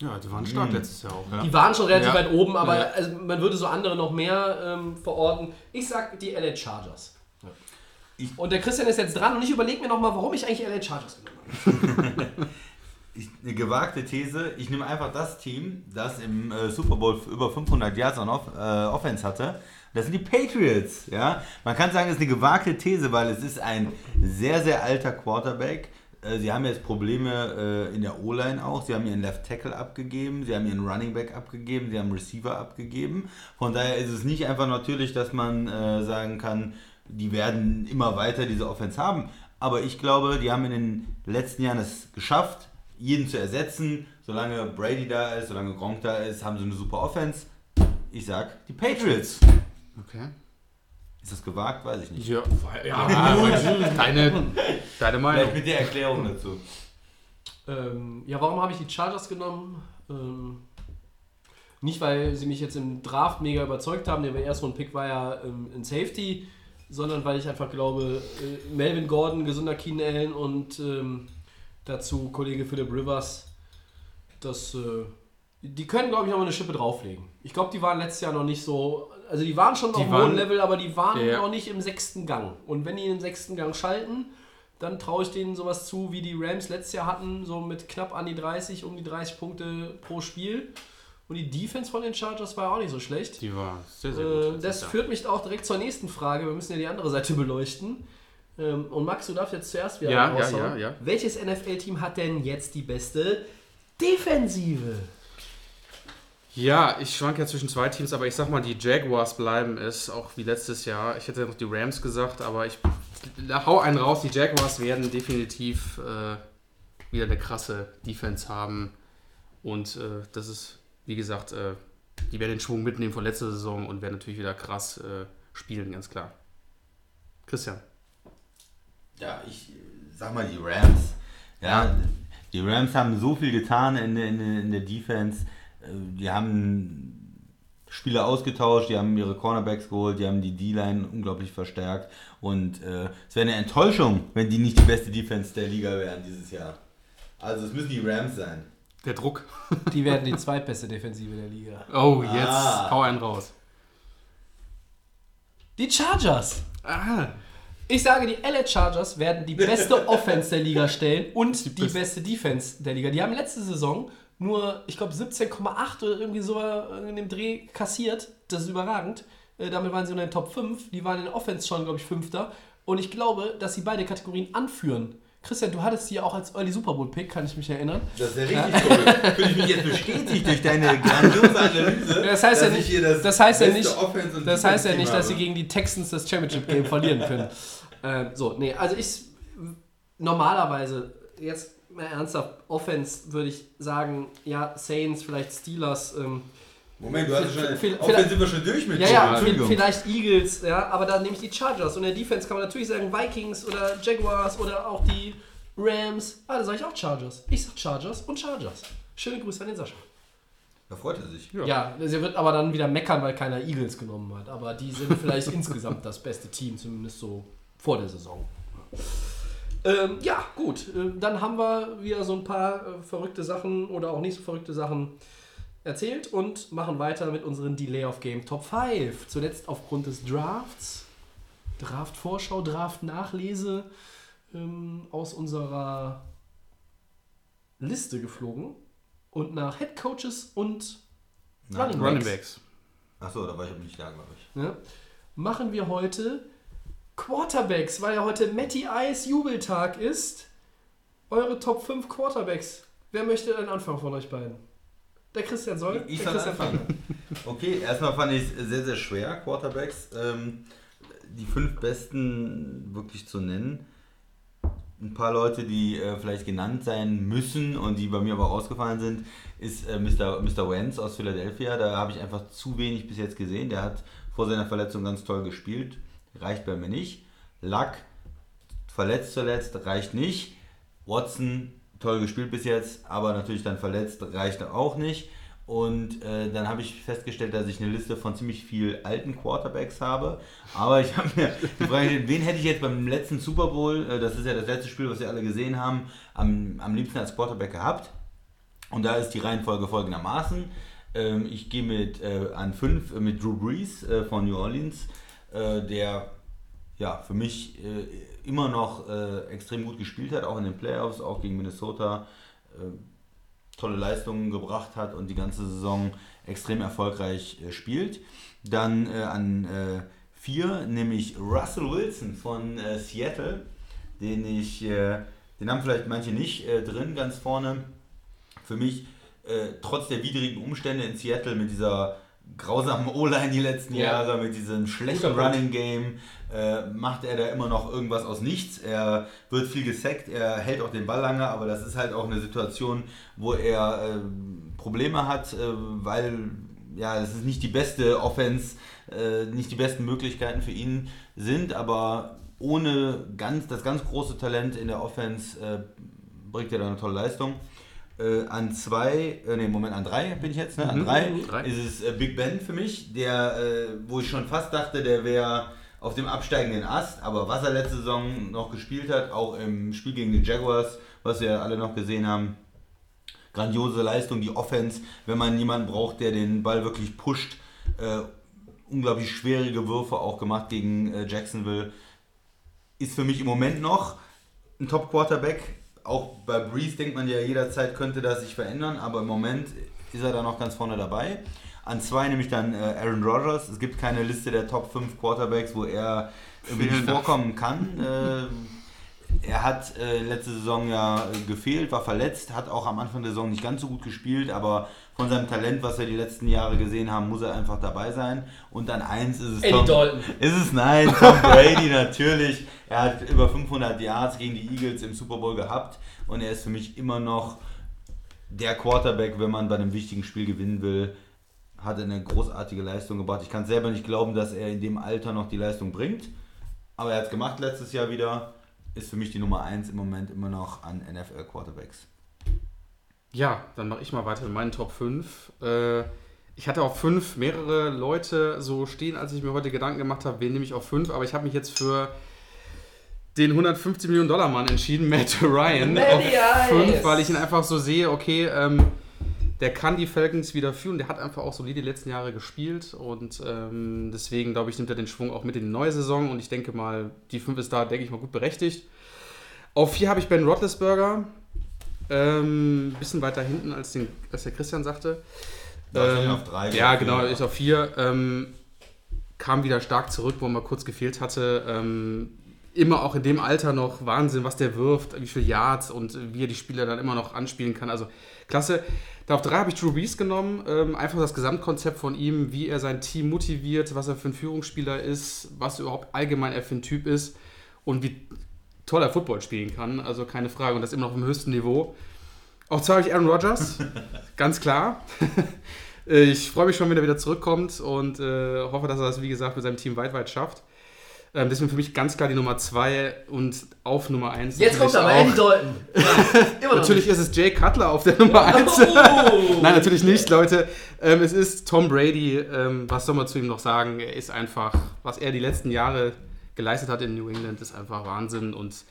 Ja, die waren stark letztes Jahr auch. Ja. Die waren schon relativ Ja. weit oben, aber Ja. also, man würde so andere noch mehr ähm, verorten. Ich sag die LA Chargers. Und der Christian ist jetzt dran und ich überlege mir nochmal, warum ich eigentlich LA Chargers genommen habe. [LAUGHS] Ich, eine gewagte These. Ich nehme einfach das Team, das im äh, Super Bowl über 500 Yards an Off, äh, Offense hatte. Das sind die Patriots. Ja? Man kann sagen, es ist eine gewagte These, weil es ist ein sehr, sehr alter Quarterback. Äh, Sie haben jetzt Probleme äh, in der O-Line auch. Sie haben ihren Left Tackle abgegeben, sie haben ihren Running Back abgegeben, sie haben Receiver abgegeben. Von daher ist es nicht einfach natürlich, dass man äh, sagen kann, die werden immer weiter diese Offense haben. Aber ich glaube, die haben in den letzten Jahren es geschafft, jeden zu ersetzen. Solange Brady da ist, solange Gronk da ist, haben sie eine super Offense. Ich sag die Patriots. Okay. Ist das gewagt? Weiß ich nicht. Ja, ja deine, deine Vielleicht Meinung. mit der Erklärung dazu. Ähm, ja, warum habe ich die Chargers genommen? Ähm, nicht, weil sie mich jetzt im Draft mega überzeugt haben, der erste Pick war ja ähm, ein Safety, sondern weil ich einfach glaube, äh, Melvin Gordon, gesunder Keenan Allen und ähm, dazu Kollege Philip Rivers, das, äh, die können, glaube ich, noch mal eine Schippe drauflegen. Ich glaube, die waren letztes Jahr noch nicht so, also die waren schon auf einem waren- hohen Level, aber die waren Ja. noch nicht im sechsten Gang. Und wenn die im sechsten Gang schalten, dann traue ich denen sowas zu, wie die Rams letztes Jahr hatten, so mit knapp an die 30, um die 30 Punkte pro Spiel. Und die Defense von den Chargers war auch nicht so schlecht. Die war sehr, sehr gut. Äh, das führt mich auch direkt zur nächsten Frage. Wir müssen ja die andere Seite beleuchten. Ähm, und Max, du darfst jetzt zuerst wieder Ja, ja, ja, ja. Welches NFL-Team hat denn jetzt die beste Defensive? Ja, ich schwank ja zwischen zwei Teams, aber ich sag mal, die Jaguars bleiben es, auch wie letztes Jahr. Ich hätte noch die Rams gesagt, aber ich hau einen raus. Die Jaguars werden definitiv äh, wieder eine krasse Defense haben. Und äh, das ist, wie gesagt, äh, die werden den Schwung mitnehmen von letzter Saison und werden natürlich wieder krass äh, spielen, ganz klar. Christian. Ja, ich sag mal die Rams. Ja, die Rams haben so viel getan in in in der Defense. Äh, Die haben Spieler ausgetauscht, die haben ihre Cornerbacks geholt, die haben die D-Line unglaublich verstärkt. Und äh, es wäre eine Enttäuschung, wenn die nicht die beste Defense der Liga wären dieses Jahr. Also es müssen die Rams sein. Der Druck. [LAUGHS] Die werden die zweitbeste Defensive der Liga. Oh, jetzt Ah. hau einen raus. Die Chargers. Ah, Ich sage, die LA Chargers werden die beste [LAUGHS] Offense der Liga stellen und die, beste. beste Defense der Liga. Die haben letzte Saison nur, ich glaube, 17,8 oder irgendwie so in dem Dreh kassiert. Das ist überragend. Äh, damit waren sie unter den Top 5. Die waren in der Offense schon, glaube ich, Fünfter. Und ich glaube, dass sie beide Kategorien anführen. Christian, du hattest sie ja auch als Early Super Bowl Pick, kann ich mich erinnern. Das ist ja richtig toll. Fühle ich mich jetzt bestätigt durch deine [LAUGHS] grandiose Analyse. Das heißt ja nicht, das das heißt ja nicht, das heißt ja nicht, dass sie gegen die Texans das Championship Game verlieren können. [LAUGHS] Ähm, so, nee, also ich normalerweise jetzt mal ernsthaft Offense würde ich sagen, ja Saints, vielleicht Steelers. Ähm, Moment, du hast ja schon. Viel- Offense sind wir schon durch mit ja, ja, vielleicht Eagles, ja, aber dann nehme ich die Chargers. Und in der Defense kann man natürlich sagen Vikings oder Jaguars oder auch die Rams. Ah, da sage ich auch Chargers. Ich sag Chargers und Chargers. Schöne Grüße an den Sascha. Da freut er sich. Ja, sie wird aber dann wieder meckern, weil keiner Eagles genommen hat. Aber die sind vielleicht [LAUGHS] insgesamt das beste Team, zumindest so vor der Saison. Ähm, ja, gut. Äh, Dann haben wir wieder so ein paar äh, verrückte Sachen oder auch nicht so verrückte Sachen erzählt und machen weiter mit unseren Delay of Game Top 5. Zuletzt aufgrund des Drafts, Draft-Vorschau, Draft-Nachlese ähm, aus unserer Liste geflogen und nach Head Coaches und Running Running Backs. Achso, da war ich nicht da, glaube ich. Ja, machen wir heute Quarterbacks, weil ja heute Matty Ice Jubeltag ist. Eure Top 5 Quarterbacks. Wer möchte einen Anfang von euch beiden? Der Christian soll. Ich der Christian anfangen. [LAUGHS] Okay, erstmal fand ich es sehr, sehr schwer, Quarterbacks. Ähm, die fünf besten wirklich zu nennen. Ein paar Leute, die äh, vielleicht genannt sein müssen und die bei mir aber rausgefallen sind, ist äh, Mr. Mr. Wentz aus Philadelphia. Da habe ich einfach zu wenig bis jetzt gesehen. Der hat vor seiner Verletzung ganz toll gespielt. Reicht bei mir nicht. Luck, verletzt zuletzt, reicht nicht. Watson, toll gespielt bis jetzt, aber natürlich dann verletzt, reicht auch nicht. Und äh, dann habe ich festgestellt, dass ich eine Liste von ziemlich viel alten Quarterbacks habe. Aber ich habe mir die Frage wen hätte ich jetzt beim letzten Super Bowl, äh, das ist ja das letzte Spiel, was wir alle gesehen haben, am, am liebsten als Quarterback gehabt. Und da ist die Reihenfolge folgendermaßen. Ähm, ich gehe mit äh, an 5 äh, mit Drew Brees äh, von New Orleans, äh, der ja für mich äh, immer noch äh, extrem gut gespielt hat, auch in den Playoffs, auch gegen Minnesota. Äh, tolle Leistungen gebracht hat und die ganze Saison extrem erfolgreich äh, spielt. Dann äh, an 4 nämlich Russell Wilson von Seattle, den ich, den haben vielleicht manche nicht drin, ganz vorne. Für mich, trotz der widrigen Umstände in Seattle mit dieser grausamen O-Line die letzten Ja. Jahre, mit diesem schlechten. Running Game, äh, macht er da immer noch irgendwas aus nichts. Er wird viel gesackt, er hält auch den Ball lange, aber das ist halt auch eine Situation, wo er ähm, Probleme hat, äh, weil ja, es ist nicht die beste Offense, äh, nicht die besten Möglichkeiten für ihn sind, aber ohne ganz, das ganz große Talent in der Offense äh, bringt er da eine tolle Leistung. Äh, an zwei, äh, nee, Moment, an drei bin ich jetzt, ne? An Mhm, drei, drei. ist es äh, Big Ben für mich, der, äh, wo ich schon fast dachte, der wäre auf dem absteigenden Ast, aber was er letzte Saison noch gespielt hat, auch im Spiel gegen die Jaguars, was wir alle noch gesehen haben, grandiose Leistung, die Offense, wenn man jemanden braucht, der den Ball wirklich pusht, äh, unglaublich schwierige Würfe auch gemacht gegen äh, Jacksonville, ist für mich im Moment noch ein Top-Quarterback. Auch bei Breeze denkt man ja jederzeit könnte das sich verändern, aber im Moment ist er da noch ganz vorne dabei. An zwei nämlich dann äh, Aaron Rodgers. Es gibt keine Liste der Top 5 Quarterbacks, wo er irgendwie nicht vorkommen kann. Äh, er hat äh, letzte Saison ja gefehlt, war verletzt, hat auch am Anfang der Saison nicht ganz so gut gespielt, aber von seinem Talent, was wir die letzten Jahre gesehen haben, muss er einfach dabei sein. Und an eins ist es Andy Dalton. ist es nein, Tom [LAUGHS] Brady natürlich. Er hat über 500 Yards gegen die Eagles im Super Bowl gehabt und er ist für mich immer noch der Quarterback, wenn man bei einem wichtigen Spiel gewinnen will. Hat eine großartige Leistung gebracht. Ich kann selber nicht glauben, dass er in dem Alter noch die Leistung bringt. Aber er hat es gemacht letztes Jahr wieder. Ist für mich die Nummer 1 im Moment immer noch an NFL Quarterbacks. Ja, dann mache ich mal weiter mit meinen Top 5. Äh, ich hatte auf 5 mehrere Leute so stehen, als ich mir heute Gedanken gemacht habe, wen nehme ich auf 5, aber ich habe mich jetzt für den 150 Millionen Dollar Mann entschieden, [LAUGHS] Matt Ryan, Matty auf Ice. 5, weil ich ihn einfach so sehe, okay, ähm, der kann die Falcons wieder führen, der hat einfach auch solide die letzten Jahre gespielt und ähm, deswegen glaube ich, nimmt er den Schwung auch mit in die neue Saison und ich denke mal, die 5 ist da, denke ich mal, gut berechtigt. Auf 4 habe ich Ben Roethlisberger, Ähm, bisschen weiter hinten, als, den, als der Christian sagte. Ja, ich bin Ähm, auf drei, ja, auf genau, vier. ist auf vier. Ähm, kam wieder stark zurück, wo man kurz gefehlt hatte. Ähm, immer auch in dem Alter noch Wahnsinn, was der wirft, wie viel Yards und wie er die Spieler dann immer noch anspielen kann. Also klasse. Da auf drei habe ich Drew Brees genommen. Ähm, einfach das Gesamtkonzept von ihm, wie er sein Team motiviert, was er für ein Führungsspieler ist, was überhaupt allgemein er für ein Typ ist und wie toll er Football spielen kann. Also keine Frage. Und das immer noch im höchsten Niveau. Auf zwei habe ich Aaron Rodgers. [LAUGHS] Ganz klar. [LAUGHS] Ich freue mich schon, wenn er wieder zurückkommt und äh, hoffe, dass er das, wie gesagt, mit seinem Team weit, weit schafft. Ähm, deswegen für mich ganz klar die Nummer 2 und auf Nummer 1. Jetzt kommt aber Andy Dalton. [LAUGHS] Natürlich ist es Jay Cutler auf der Nummer 1. Oh. Nein, natürlich nicht, Leute. Ähm, es ist Tom Brady. Ähm, was soll man zu ihm noch sagen? Er ist einfach, was er die letzten Jahre geleistet hat in New England, ist einfach Wahnsinn. Und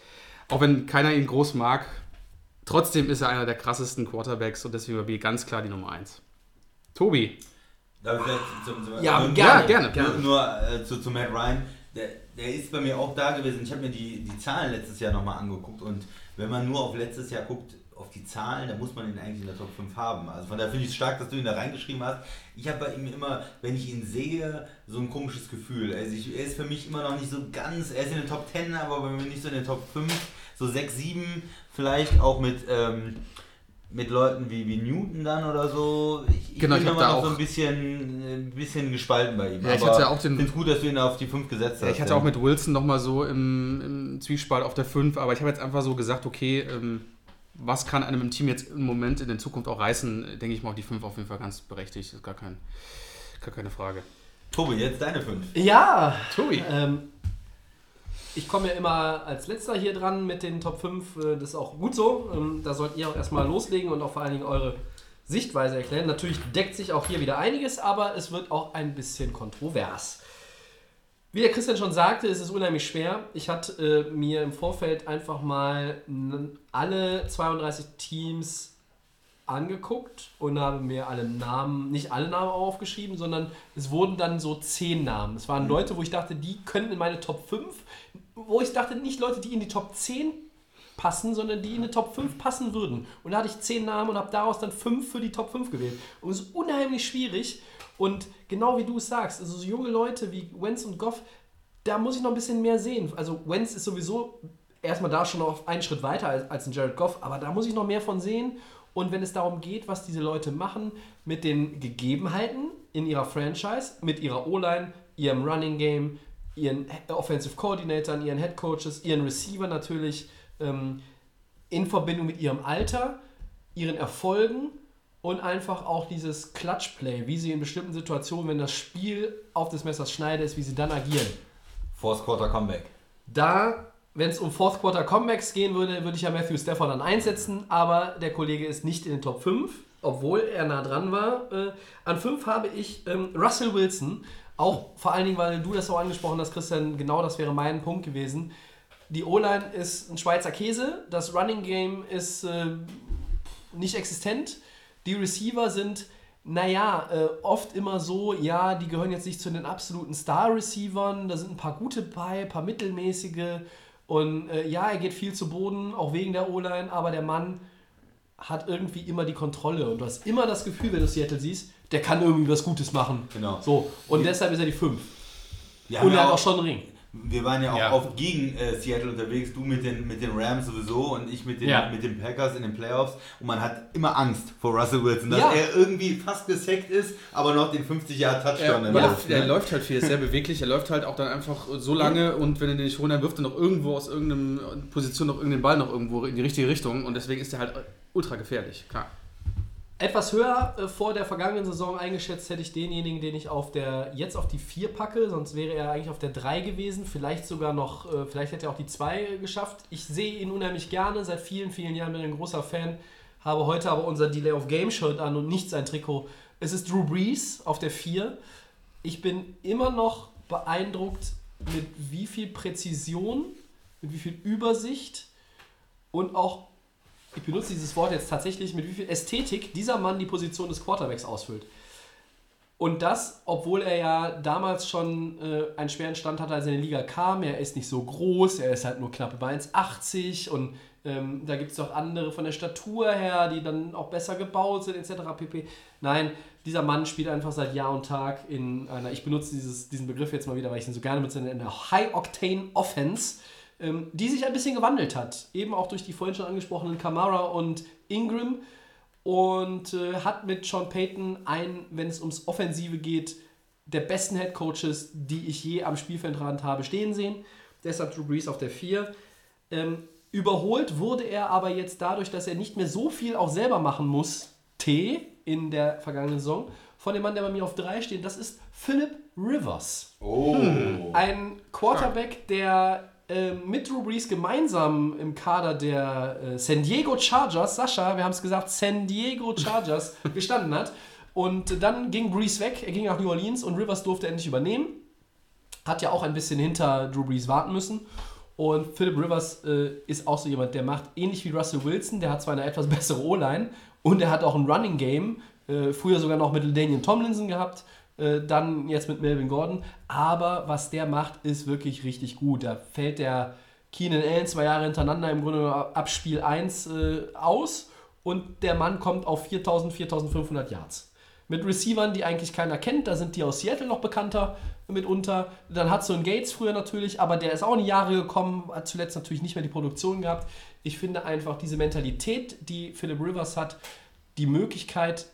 auch wenn keiner ihn groß mag, trotzdem ist er einer der krassesten Quarterbacks und deswegen war ganz klar die Nummer 1. Tobi. Darf ich zum, zum, Ja, nur- gerne. gerne. Nur, nur äh, zu, zu Matt Ryan, der, der ist bei mir auch da gewesen. Ich habe mir die, die Zahlen letztes Jahr nochmal angeguckt und wenn man nur auf letztes Jahr guckt, auf die Zahlen, dann muss man ihn eigentlich in der Top 5 haben. Also von daher finde ich es stark, dass du ihn da reingeschrieben hast. Ich habe bei ihm immer, wenn ich ihn sehe, so ein komisches Gefühl. Also ich, er ist für mich immer noch nicht so ganz, er ist in den Top 10, aber bei mir nicht so in den Top 5, so 6, 7 vielleicht auch mit... Ähm, mit Leuten wie, wie Newton dann oder so. Ich, ich Genau, bin ich immer da noch so ein bisschen, ein bisschen gespalten bei ihm. Ja, ich aber hatte auch den- finde gut, dass du ihn auf die 5 gesetzt hast. Ja, ich hatte auch mit Wilson nochmal so im, im Zwiespalt auf der 5, aber ich habe jetzt einfach so gesagt, okay, ähm, was kann einem im Team jetzt im Moment in der Zukunft auch reißen, denke ich mal, auf die 5 auf jeden Fall ganz berechtigt. ist gar, kein, gar keine Frage. Tobi, jetzt deine 5. Ja, Tobi. ähm, ich komme ja immer als letzter hier dran mit den Top 5. äh, Das ist auch gut so. Ähm, da sollt ihr auch erstmal loslegen und auch vor allen Dingen eure Sichtweise erklären. Natürlich deckt sich auch hier wieder einiges, aber es wird auch ein bisschen kontrovers. Wie der Christian schon sagte, ist es unheimlich schwer. Ich hatte äh, mir im Vorfeld einfach mal alle 32 Teams angeguckt und habe mir alle Namen, nicht alle Namen aufgeschrieben, sondern es wurden dann so zehn Namen. Es waren Leute, wo ich dachte, die können in meine Top 5, wo ich dachte, nicht Leute, die in die Top 10 passen, sondern die in die Top 5 passen würden. Und da hatte ich zehn Namen und habe daraus dann fünf für die Top 5 gewählt. Und es ist unheimlich schwierig. Und genau wie du es sagst, also so junge Leute wie Wenz und Goff, da muss ich noch ein bisschen mehr sehen. Also Wenz ist sowieso erstmal da schon auf einen Schritt weiter als, als ein Jared Goff, aber da muss ich noch mehr von sehen. Und wenn es darum geht, was diese Leute machen mit den Gegebenheiten in ihrer Franchise, mit ihrer O-Line, ihrem Running Game, ihren Offensive Coordinatoren, ihren Head Coaches, ihren Receiver natürlich, ähm, in Verbindung mit ihrem Alter, ihren Erfolgen und einfach auch dieses Clutch-Play, wie sie in bestimmten Situationen, wenn das Spiel auf des Messers Schneide ist, wie sie dann agieren. Fourth Quarter Comeback. Da, wenn es um Fourth Quarter Comebacks gehen würde, würde ich ja Matthew Stafford dann einsetzen, aber der Kollege ist nicht in den Top 5, obwohl er nah dran war. Äh, an 5 habe ich ähm, Russell Wilson, auch vor allen Dingen, weil du das auch angesprochen hast, Christian, genau das wäre mein Punkt gewesen. Die O-Line ist ein Schweizer Käse, das Running Game ist äh, nicht existent. Die Receiver sind, naja, äh, oft immer so, ja, die gehören jetzt nicht zu den absoluten Star-Receivern, da sind ein paar gute bei, ein paar mittelmäßige und äh, ja, er geht viel zu Boden, auch wegen der O-Line, aber der Mann hat irgendwie immer die Kontrolle und du hast immer das Gefühl, wenn du Seattle siehst, der kann irgendwie was Gutes machen. Genau. So, und deshalb ist er die 5. Wir, Und er hat auch auch, schon einen Ring. Wir waren ja auch Ja. oft gegen äh, Seattle unterwegs, du mit den, mit den Rams sowieso und ich mit den, Ja. mit den Packers in den Playoffs. Und man hat immer Angst vor Russell Wilson, dass Ja. er irgendwie fast gesackt ist, aber noch den 50 Jahre Touchdown Er, er, er ne? läuft halt viel, ist sehr beweglich. Er läuft halt auch dann einfach so lange und wenn er den nicht holt, dann wirft er noch irgendwo aus irgendeiner Position noch irgendeinen Ball noch irgendwo in die richtige Richtung und deswegen ist er halt ultra gefährlich, klar. Etwas höher äh, vor der vergangenen Saison eingeschätzt hätte ich denjenigen, den ich auf der jetzt auf die 4 packe, sonst wäre er eigentlich auf der 3 gewesen, vielleicht sogar noch, äh, vielleicht hätte er auch die 2 geschafft. Ich sehe ihn unheimlich gerne, seit vielen, vielen Jahren bin ich ein großer Fan, habe heute aber unser Delay of Game Shirt an und nicht sein Trikot. Es ist Drew Brees auf der 4. Ich bin immer noch beeindruckt, mit wie viel Präzision, mit wie viel Übersicht und auch ich benutze dieses Wort jetzt tatsächlich, mit wie viel Ästhetik dieser Mann die Position des Quarterbacks ausfüllt. Und das, obwohl er ja damals schon äh, einen schweren Stand hatte, als er in die Liga kam. Er ist nicht so groß, er ist halt nur knapp über 1,80 und ähm, da gibt es auch andere von der Statur her, die dann auch besser gebaut sind, etc. pp. Nein, dieser Mann spielt einfach seit Jahr und Tag in einer, ich benutze dieses, diesen Begriff jetzt mal wieder, weil ich ihn so gerne benutze, in einer High-Octane-Offense, ähm, die sich ein bisschen gewandelt hat. Eben auch durch die vorhin schon angesprochenen Kamara und Ingram und äh, hat mit Sean Payton einen, wenn es ums Offensive geht, der besten Head Coaches, die ich je am Spielfeldrand habe stehen sehen. Deshalb Drew Brees auf der 4. Ähm, überholt wurde er aber jetzt dadurch, dass er nicht mehr so viel auch selber machen muss, T in der vergangenen Saison, von dem Mann, der bei mir auf 3 steht. Das ist Philip Rivers. Oh. Ein Quarterback, der äh, mit Drew Brees gemeinsam im Kader der äh, San Diego Chargers, Sascha, wir haben es gesagt, San Diego Chargers [LAUGHS] gestanden hat. Und dann ging Brees weg, er ging nach New Orleans und Rivers durfte endlich übernehmen. Hat ja auch ein bisschen hinter Drew Brees warten müssen. Und Philip Rivers äh, ist auch so jemand, der macht ähnlich wie Russell Wilson, der hat zwar eine etwas bessere O-Line und er hat auch ein Running Game, äh, früher sogar noch mit Daniel Tomlinson gehabt, äh, dann jetzt mit Melvin Gordon. Aber was der macht, ist wirklich richtig gut. Da fällt der Keenan Allen zwei Jahre hintereinander im Grunde ab Spiel 1 äh, aus und der Mann kommt auf 4000, 4500 Yards. Mit Receivern, die eigentlich keiner kennt, da sind die aus Seattle noch bekannter mitunter. Dann hat so ein Gates früher natürlich, aber der ist auch in die Jahre gekommen, hat zuletzt natürlich nicht mehr die Produktion gehabt. Ich finde einfach diese Mentalität, die Philip Rivers hat, die Möglichkeit,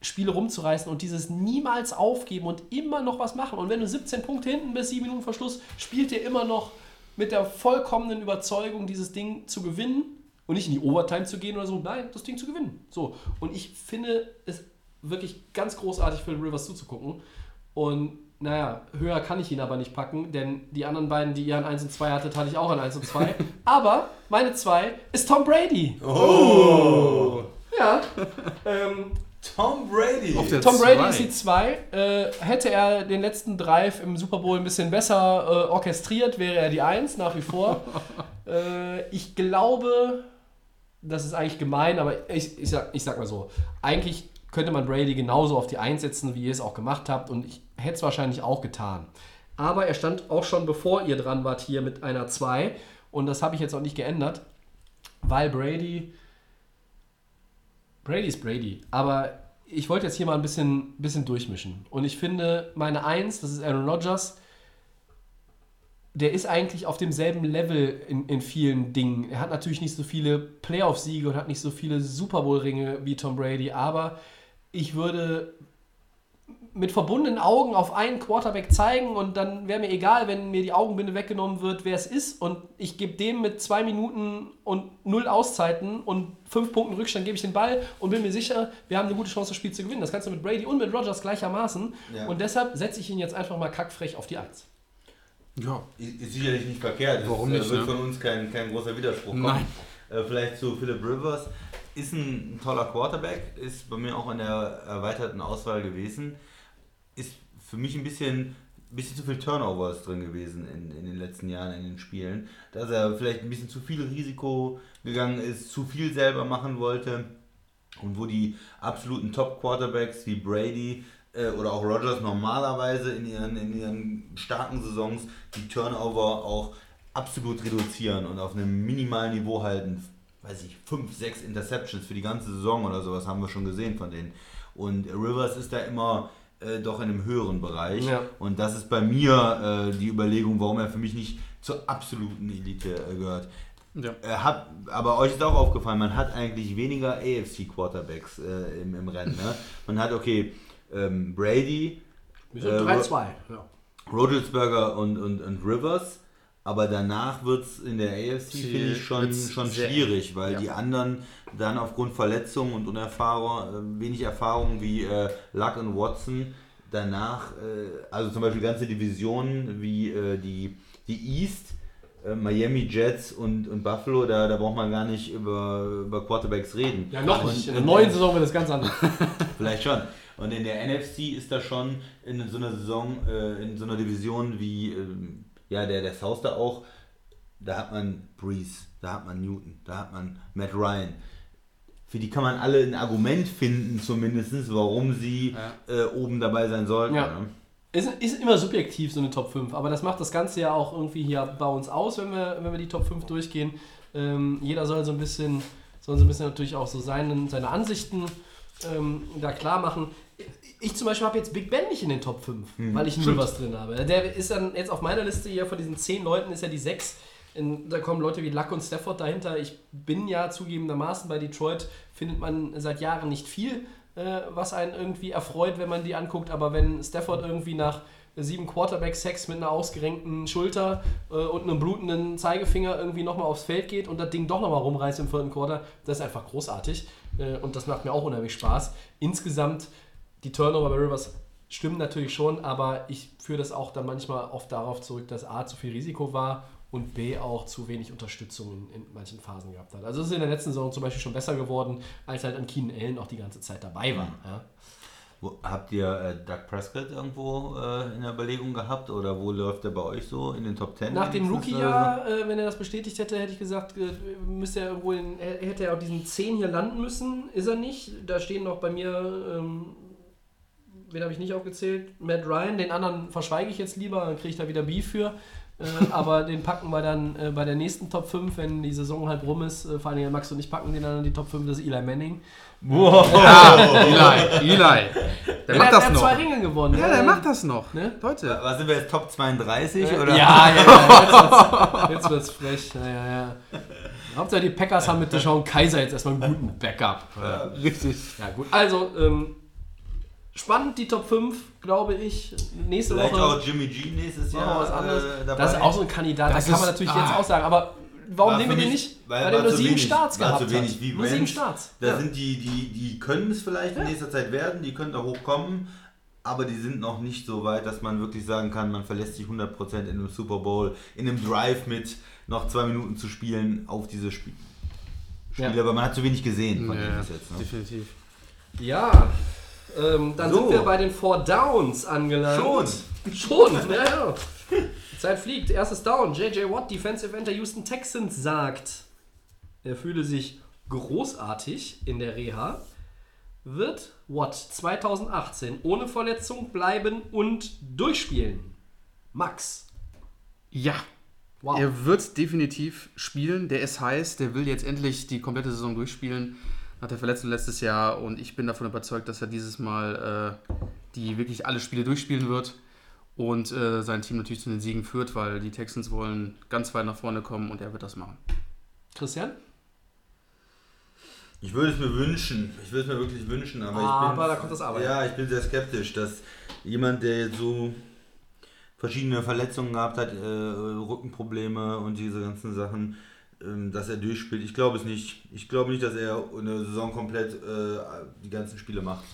Spiele rumzureißen und dieses niemals aufgeben und immer noch was machen. Und wenn du 17 Punkte hinten bis 7 Minuten Verschluss, spielt er immer noch mit der vollkommenen Überzeugung, dieses Ding zu gewinnen und nicht in die Overtime zu gehen oder so. Nein, das Ding zu gewinnen. So. Und ich finde es wirklich ganz großartig für Rivers zuzugucken. Und naja, höher kann ich ihn aber nicht packen, denn die anderen beiden, die ihr an 1 und 2 hattet, hatte ich auch an 1 und 2. [LAUGHS] aber meine 2 ist Tom Brady. Oh! Ja. [LAUGHS] ähm, Tom Brady. Auf der Tom Brady zwei. ist die 2. Äh, hätte er den letzten Drive im Super Bowl ein bisschen besser äh, orchestriert, wäre er die 1 nach wie vor. [LAUGHS] äh, ich glaube, das ist eigentlich gemein, aber ich, ich, sag, ich sag mal so, eigentlich könnte man Brady genauso auf die 1 setzen, wie ihr es auch gemacht habt und ich hätte es wahrscheinlich auch getan. Aber er stand auch schon bevor ihr dran wart hier mit einer 2 und das habe ich jetzt auch nicht geändert, weil Brady Brady ist Brady, aber ich wollte jetzt hier mal ein bisschen, bisschen durchmischen. Und ich finde, meine Eins, das ist Aaron Rodgers, der ist eigentlich auf demselben Level in, in vielen Dingen. Er hat natürlich nicht so viele Playoff-Siege und hat nicht so viele Super Bowl-Ringe wie Tom Brady, aber ich würde mit verbundenen Augen auf einen Quarterback zeigen und dann wäre mir egal, wenn mir die Augenbinde weggenommen wird, wer es ist und ich gebe dem mit zwei Minuten und null Auszeiten und fünf Punkten Rückstand gebe ich den Ball und bin mir sicher, wir haben eine gute Chance, das Spiel zu gewinnen. Das kannst du mit Brady und mit Rogers gleichermaßen Ja. und deshalb setze ich ihn jetzt einfach mal kackfrech auf die Eins. Ja, Ist sicherlich nicht verkehrt. Das Warum äh, nicht, wird ne? von uns kein, kein großer Widerspruch kommen. Nein. Äh, vielleicht zu Philip Rivers. Ist ein toller Quarterback, ist bei mir auch in der erweiterten Auswahl gewesen. Ist für mich ein bisschen, bisschen zu viel Turnovers drin gewesen in, in den letzten Jahren in den Spielen. Dass er vielleicht ein bisschen zu viel Risiko gegangen ist, zu viel selber machen wollte. Und wo die absoluten Top-Quarterbacks wie Brady äh, oder auch Rodgers normalerweise in ihren, in ihren starken Saisons die Turnover auch absolut reduzieren und auf einem minimalen Niveau halten. Weiß ich, 5, 6 Interceptions für die ganze Saison oder sowas haben wir schon gesehen von denen. Und Rivers ist da immer äh, doch in einem höheren Bereich. Ja. Und das ist bei mir äh, die Überlegung, warum er für mich nicht zur absoluten Elite äh, gehört. Ja. Er hat, aber euch ist auch aufgefallen, man hat eigentlich weniger AFC-Quarterbacks äh, im, im Rennen. Ne? Man hat, okay, ähm, Brady, Wir sind Äh, 3-2. Ja. Rodgelsberger und, und, und Rivers, aber danach wird es in der AFC, finde ich, schon, schon schwierig, weil Ja. die anderen dann aufgrund Verletzungen und Unerfahrung, äh, wenig Erfahrung wie äh, Luck und Watson, danach, äh, also zum Beispiel ganze Divisionen wie äh, die, die East, äh, Miami Jets und, und Buffalo, da, da braucht man gar nicht über, über Quarterbacks reden. ja, noch Und- nicht. In der neuen Saison wird das ganz anders. [LAUGHS] Vielleicht schon. Und in der NFC ist da schon in so einer Saison, äh, in so einer Division wie ähm, ja, der, der South da auch, da hat man Breeze, da hat man Newton, da hat man Matt Ryan. für die kann man alle ein Argument finden, zumindest, warum sie äh, oben dabei sein sollten. Ja. Ne? Ist, ist immer subjektiv, so eine Top 5, aber das macht das Ganze ja auch irgendwie hier bei uns aus, wenn wir, wenn wir die Top 5 durchgehen. Ähm, jeder soll so ein bisschen, soll so ein bisschen natürlich auch so seinen, seine Ansichten ähm, da klar machen. Ich zum Beispiel habe jetzt Big Ben nicht in den Top 5, weil ich null was drin habe. Der ist dann jetzt auf meiner Liste hier von diesen 10 Leuten ist ja die 6. In, da kommen Leute wie Luck und Stafford dahinter. Ich bin ja zugegebenermaßen bei Detroit, findet man seit Jahren nicht viel, äh, was einen irgendwie erfreut, wenn man die anguckt. Aber wenn Stafford irgendwie nach sieben Quarterback-Sex mit einer ausgerenkten Schulter äh, und einem blutenden Zeigefinger irgendwie nochmal aufs Feld geht und das Ding doch nochmal rumreißt im vierten Quarter, das ist einfach großartig. Äh, und das macht mir auch unheimlich Spaß. Insgesamt, die Turnover bei Rivers stimmen natürlich schon, aber ich führe das auch dann manchmal oft darauf zurück, dass A zu viel Risiko war und B auch zu wenig Unterstützung in, in manchen Phasen gehabt hat. Also es ist in der letzten Saison zum Beispiel schon besser geworden, als halt an Keenan Allen auch die ganze Zeit dabei war. Ja. Wo, habt ihr äh, Doug Prescott irgendwo äh, in der Überlegung gehabt oder wo läuft er bei euch so in den Top 10? Nach dem Rookie-Jahr, äh, wenn er das bestätigt hätte, hätte ich gesagt, äh, müsste er irgendwo in, hätte er auf diesen 10 hier landen müssen. Ist er nicht. Da stehen noch bei mir, ähm, wen habe ich nicht aufgezählt? Matt Ryan. Den anderen verschweige ich jetzt lieber, dann kriege ich da wieder Beef für. Äh, [LAUGHS] aber den packen wir dann äh, bei der nächsten Top 5, wenn die Saison halt rum ist. Äh, vor allem Max und ich packen den dann in die Top 5, das ist Eli Manning. Wow. [LAUGHS] Ah, Eli, Eli. Der Der macht hat, das er hat noch. zwei Ringe gewonnen. Ja, der macht das noch. Ne? Leute. Was sind wir jetzt, Top 32? Ja, oder? ja, ja, ja, jetzt wird's, jetzt wird's frech. Ja, ja, ja. Hauptsache die Packers haben mit Deshaun Kaiser jetzt erstmal einen guten Backup. Ja, richtig. Ja, gut. Also, ähm, spannend die Top 5, glaube ich. Nächste Vielleicht Woche auch Jimmy G nächstes Jahr. was anderes. Äh, dabei. das ist auch so ein Kandidat, Das da kann man natürlich ah. jetzt auch sagen. Aber warum War nehmen wir den nicht? weil- Weil, war er nur sieben wenig. Starts War gehabt zu wenig hat. wie Nur sieben. Starts. Da Ja. sind die, die, die können es vielleicht in nächster Zeit werden, die können da hochkommen, aber die sind noch nicht so weit, dass man wirklich sagen kann, man verlässt sich 100% in einem Super Bowl, in einem Drive mit noch zwei Minuten zu spielen auf diese Spiel Spiele, Ja. aber man hat zu wenig gesehen von Ja, ihm bis jetzt. Ne? definitiv. Ja, ähm, dann So. sind wir bei den Four Downs angelangt. Schon. Schon, [LAUGHS] ja, ja. Die Zeit fliegt. Erstes Down. JJ Watt, Defensive End der Houston Texans, sagt, er fühle sich großartig in der Reha. Wird Watt 2018 ohne Verletzung bleiben und durchspielen? Max. Ja. Wow. Er wird definitiv spielen. Der ist heiß. Der will jetzt endlich die komplette Saison durchspielen. Nach der Verletzung letztes Jahr. Und ich bin davon überzeugt, dass er dieses Mal äh, die wirklich alle Spiele durchspielen wird. Und äh, sein Team natürlich zu den Siegen führt, weil die Texans wollen ganz weit nach vorne kommen und er wird das machen. Christian? Ich würde es mir wünschen, ich würde es mir wirklich wünschen, aber, Aber ich bin, da kommt das Aber. Ja, ich bin sehr skeptisch, dass jemand, der jetzt so verschiedene Verletzungen gehabt hat, äh, Rückenprobleme und diese ganzen Sachen, dass er durchspielt. Ich glaube es nicht. Ich glaube nicht, dass er eine Saison komplett äh, die ganzen Spiele macht.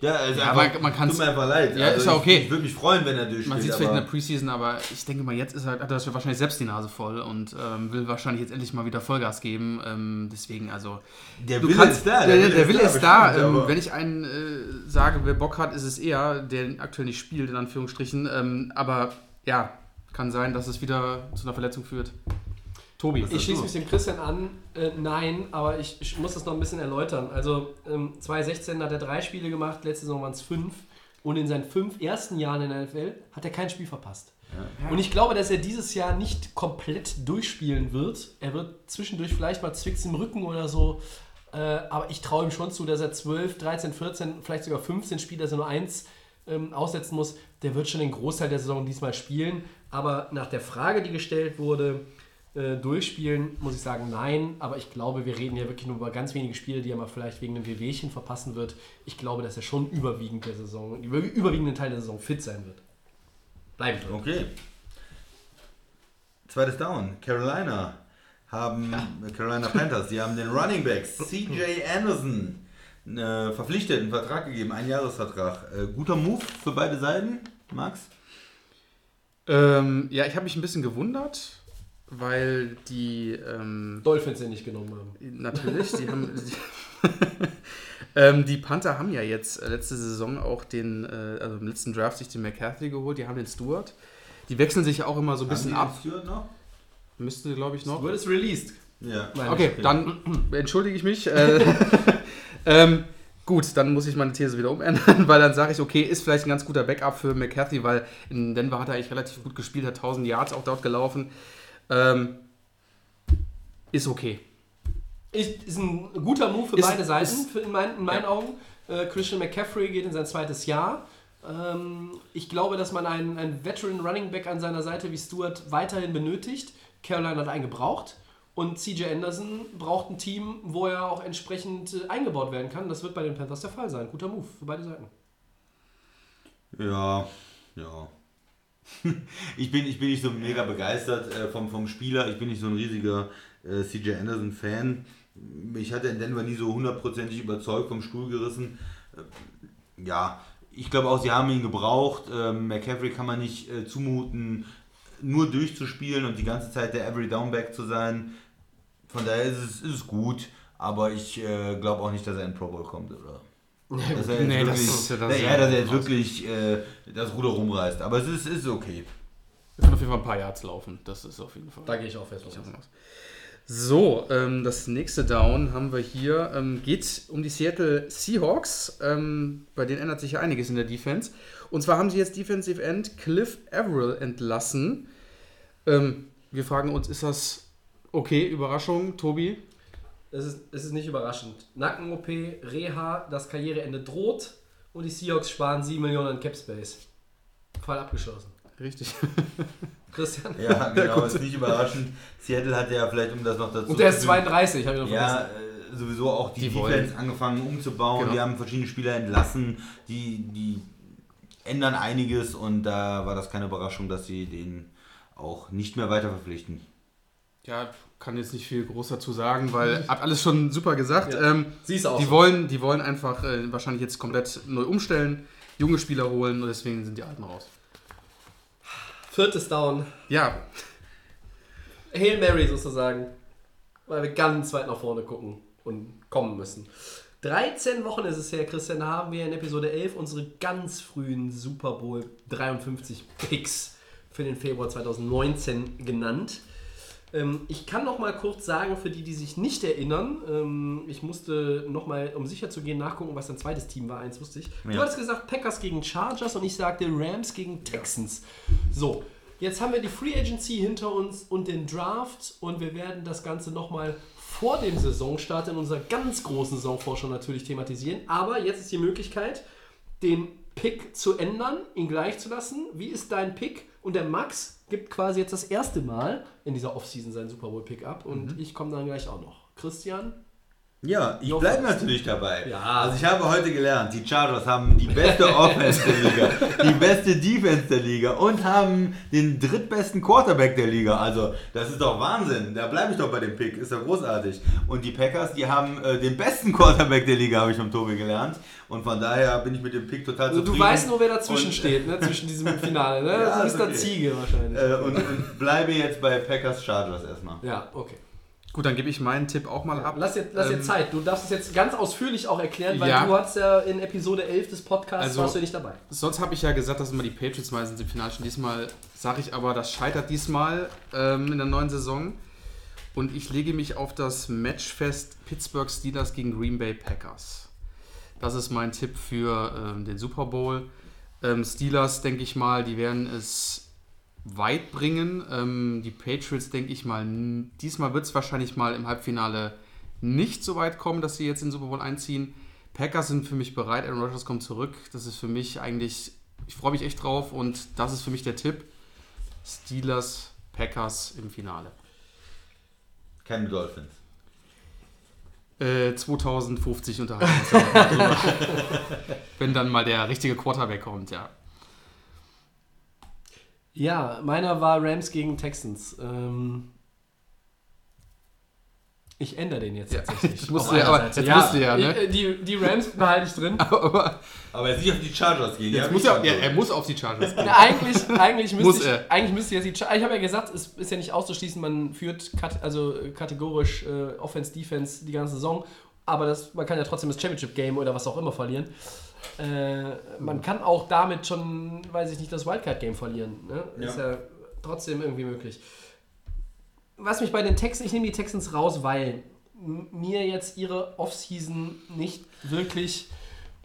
Ja, also Ja, einfach, man- man kann's- tut mir einfach leid. Ja, ist ja ich, okay. Ich würde mich freuen, wenn er durchspielt. Man sieht es vielleicht in der Preseason, aber ich denke mal, jetzt ist er, hat er wahrscheinlich selbst die Nase voll und ähm, will wahrscheinlich jetzt endlich mal wieder Vollgas geben. Ähm, deswegen, also. der Wille kannst, ist da. Der, der, der Wille ist da. bestimmt, Ähm, wenn ich einen äh, sage, wer Bock hat, ist es eher, der aktuell nicht spielt, in Anführungsstrichen. Ähm, aber ja, kann sein, dass es wieder zu einer Verletzung führt. Tobi. Ich schließe mich dem Christian an. Äh, nein, aber ich, ich muss das noch ein bisschen erläutern. Also ähm, 2016 hat er drei Spiele gemacht, letzte Saison waren es fünf. Und in seinen fünf ersten Jahren in der NFL hat er kein Spiel verpasst. Und ich glaube, dass er dieses Jahr nicht komplett durchspielen wird. Er wird zwischendurch vielleicht mal Zwicks im Rücken oder so. Äh, aber ich traue ihm schon zu, dass er 12, 13, 14, vielleicht sogar 15 Spiele, dass er nur eins ähm, aussetzen muss. Der wird schon den Großteil der Saison diesmal spielen. Aber nach der Frage, die gestellt wurde, äh, durchspielen, muss ich sagen, nein. Aber ich glaube, wir reden ja wirklich nur über ganz wenige Spiele, die er mal vielleicht wegen einem Wehwehchen verpassen wird. Ich glaube, dass er schon überwiegend der Saison, über, überwiegenden Teil der Saison fit sein wird. Bleiben wird. Okay. Zweites Down. Carolina haben äh, Carolina Panthers, die haben den Running Back CJ Anderson äh, verpflichtet, einen Vertrag gegeben, einen Jahresvertrag. Äh, guter Move für beide Seiten, Max? Ähm, ja, ich habe mich ein bisschen gewundert, weil die ähm, Dolphins den nicht genommen haben. Natürlich, die haben. [LAUGHS] [LAUGHS] ähm, die Panther haben ja jetzt äh, letzte Saison auch den, äh, also im letzten Draft sich den McCarthy geholt, die haben den Stewart. Die wechseln sich ja auch immer so ein bisschen Haben die ab. den Stewart noch? Müsste, glaube ich, noch. Wurde es released? Ja. Okay, dann entschuldige ich mich. Äh, [LAUGHS] ähm, gut, dann muss ich meine These wieder umändern, weil dann sage ich, okay, ist vielleicht ein ganz guter Backup für McCarthy, weil in Denver hat er eigentlich relativ gut gespielt, hat 1000 Yards auch dort gelaufen. Ähm, ist okay. Ist, ist ein guter Move für Ist- beide Seiten, ist- für in, mein, in meinen Ja. Augen. Äh, Christian McCaffrey geht in sein zweites Jahr. Ähm, ich glaube, dass man einen, einen Veteran Running Back an seiner Seite wie Stewart weiterhin benötigt. Carolina hat einen gebraucht. Und CJ Anderson braucht ein Team, wo er auch entsprechend äh, eingebaut werden kann. Das wird bei den Panthers der Fall sein. Guter Move für beide Seiten. Ja, ja. [LAUGHS] Ich bin, ich bin nicht so mega begeistert äh, vom, vom Spieler. Ich bin nicht so ein riesiger äh, CJ Anderson-Fan. Mich hat er in Denver nie so hundertprozentig überzeugt, vom Stuhl gerissen. Äh, ja, ich glaube auch, sie haben ihn gebraucht. Ähm, McCaffrey kann man nicht äh, zumuten, nur durchzuspielen und die ganze Zeit der Every Downback zu sein. Von daher ist es, ist es gut, aber ich äh, glaube auch nicht, dass er in Pro Bowl kommt, oder? Dass er jetzt Nee, das- wirklich, das- ja, dass er jetzt wirklich äh, das Ruder rumreißt. Aber es ist, ist okay. Wir können auf jeden Fall ein paar Yards laufen. Das ist auf jeden Fall. Da gehe ich auch fest von aus. So, ähm, das nächste Down haben wir hier. Ähm, geht um die Seattle Seahawks. Ähm, bei denen ändert sich ja einiges in der Defense. Und zwar haben sie jetzt Defensive End Cliff Averill entlassen. Ähm, wir fragen uns, ist das okay? Überraschung, Tobi? Es ist, es ist nicht überraschend. Nacken-OP, Reha, das Karriereende droht und die Seahawks sparen 7 Millionen an Cap Space. Fall abgeschlossen. Richtig. [LAUGHS] Christian? Ja, [LAUGHS] genau, ist nicht überraschend. Seattle hat ja vielleicht, um das noch dazu Und der ist zu- 32, habe ich noch Ja, vergessen. äh, sowieso auch die, Die Defense wollen- angefangen umzubauen. Genau. Die haben verschiedene Spieler entlassen. Die, die ändern einiges und da war das keine Überraschung, dass sie den auch nicht mehr weiter verpflichten. Ja, kann jetzt nicht viel groß dazu sagen, weil [LAUGHS] hat alles schon super gesagt. Ja. Ähm, Siehst du auch die, so. wollen, die wollen einfach äh, wahrscheinlich jetzt komplett neu umstellen, junge Spieler holen und deswegen sind die Alten raus. Viertes Down. Ja, Hail Mary sozusagen. Weil wir ganz weit nach vorne gucken und kommen müssen. 13 Wochen ist es her, Christian, haben wir in Episode 11 unsere ganz frühen Super Bowl 53 Picks für den Februar 2019 genannt. Ähm, ich kann noch mal kurz sagen, für die, die sich nicht erinnern, ähm, ich musste noch mal, um sicher zu gehen, nachgucken, was dein zweites Team war. Eins wusste ich. Du Ja. hattest gesagt Packers gegen Chargers und ich sagte Rams gegen Texans. So, jetzt haben wir die Free Agency hinter uns und den Draft und wir werden das Ganze noch mal vor dem Saisonstart in unserer ganz großen Saisonvorschau natürlich thematisieren. Aber jetzt ist die Möglichkeit, den Pick zu ändern, ihn gleich zu lassen. Wie ist dein Pick? Und der Max gibt quasi jetzt das erste Mal in dieser Offseason seinen Super Bowl Pick ab und ich komme dann gleich auch noch. Christian? Ja, ich bleibe natürlich dabei. Ja. Also ich habe heute gelernt, die Chargers haben die beste [LAUGHS] Offense der Liga, die beste Defense der Liga und haben den drittbesten Quarterback der Liga. Also das ist doch Wahnsinn. Da bleibe ich doch bei dem Pick. Ist doch großartig. Und die Packers, die haben äh, den besten Quarterback der Liga, habe ich vom Tobi gelernt. Und von daher bin ich mit dem Pick total Also zufrieden. du weißt nur, wer dazwischen Und- steht, ne? zwischen diesem [LAUGHS] Finale. Ne? Ja, das ist der okay. Ziege wahrscheinlich. Äh, und, und bleibe jetzt bei Packers Chargers erstmal. ja, okay. Gut, dann gebe ich meinen Tipp auch mal ab. Lass dir, lass dir Ähm, Zeit. Du darfst es jetzt ganz ausführlich auch erklären, weil Ja. du hattest ja in Episode 11 des Podcasts, Also- warst du nicht dabei. Sonst habe ich ja gesagt, dass immer die Patriots meistens im Finale stehen. Diesmal sage ich aber, das scheitert diesmal ähm, in der neuen Saison. Und ich lege mich auf das Match fest Pittsburgh Steelers gegen Green Bay Packers. Das ist mein Tipp für ähm, den Super Bowl. Ähm, Steelers, denke ich mal, die werden es weit bringen. Ähm, die Patriots, denke ich mal, diesmal wird es wahrscheinlich mal im Halbfinale nicht so weit kommen, dass sie jetzt in den Super Bowl einziehen. Packers sind für mich bereit, Aaron Rodgers kommt zurück. Das ist für mich eigentlich, ich freue mich echt drauf und das ist für mich der Tipp. Steelers, Packers im Finale. Keine Dolphins. Äh, 2050 unterhalten. [LAUGHS] Wenn dann mal der richtige Quarterback kommt, ja. Ja, meiner war Rams gegen Texans. Ähm, ich ändere den jetzt Ja, tatsächlich. musst du ja, aber jetzt musst du ja, ne? ich- Die, die Rams behalte ich drin. [LAUGHS] Aber Aber jetzt nicht auf die Chargers gehen. jetzt ja, muss er, ja, er muss auf die Chargers gehen. [LAUGHS] Eigentlich, eigentlich, müsste Muss ich, er. eigentlich müsste jetzt die Char- Ich habe ja gesagt, es ist ja nicht auszuschließen, man führt kat also äh, kategorisch äh, Offense, Defense die ganze Saison, aber das, man kann ja trotzdem das Championship Game oder was auch immer verlieren. Äh, man kann auch damit schon, weiß ich nicht, das Wildcard Game verlieren. Ne? Ist ja trotzdem irgendwie möglich. was mich bei den Texans, ich nehme die Texans raus, weil mir jetzt ihre Offseason nicht wirklich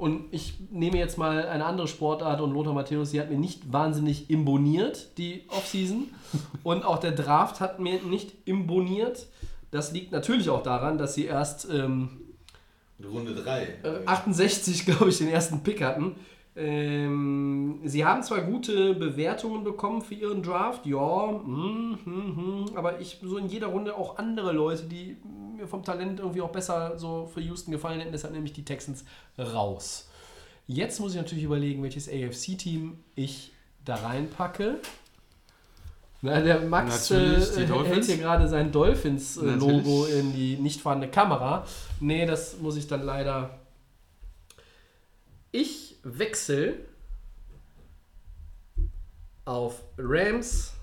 und ich nehme jetzt mal eine andere Sportart und Lothar Matthäus, die hat mir nicht wahnsinnig imponiert, die Offseason. [LAUGHS] Und auch der Draft hat mir nicht imponiert. Das liegt natürlich auch daran, dass sie erst ähm, Runde 3. äh, 68, [LAUGHS] glaube ich, den ersten Pick hatten. Ähm, sie haben zwar gute Bewertungen bekommen für ihren Draft, ja, hm, hm, hm, aber ich so in jeder Runde auch andere Leute, die mir vom Talent irgendwie auch besser so für Houston gefallen hätten, deshalb nehme ich die Texans raus. Jetzt muss ich natürlich überlegen, welches AFC-Team ich da reinpacke. Na, der Max äh, hält hier gerade sein Dolphins-Logo in die nicht vorhandene Kamera. Nee, das muss ich dann leider. Ich wechsle auf Rams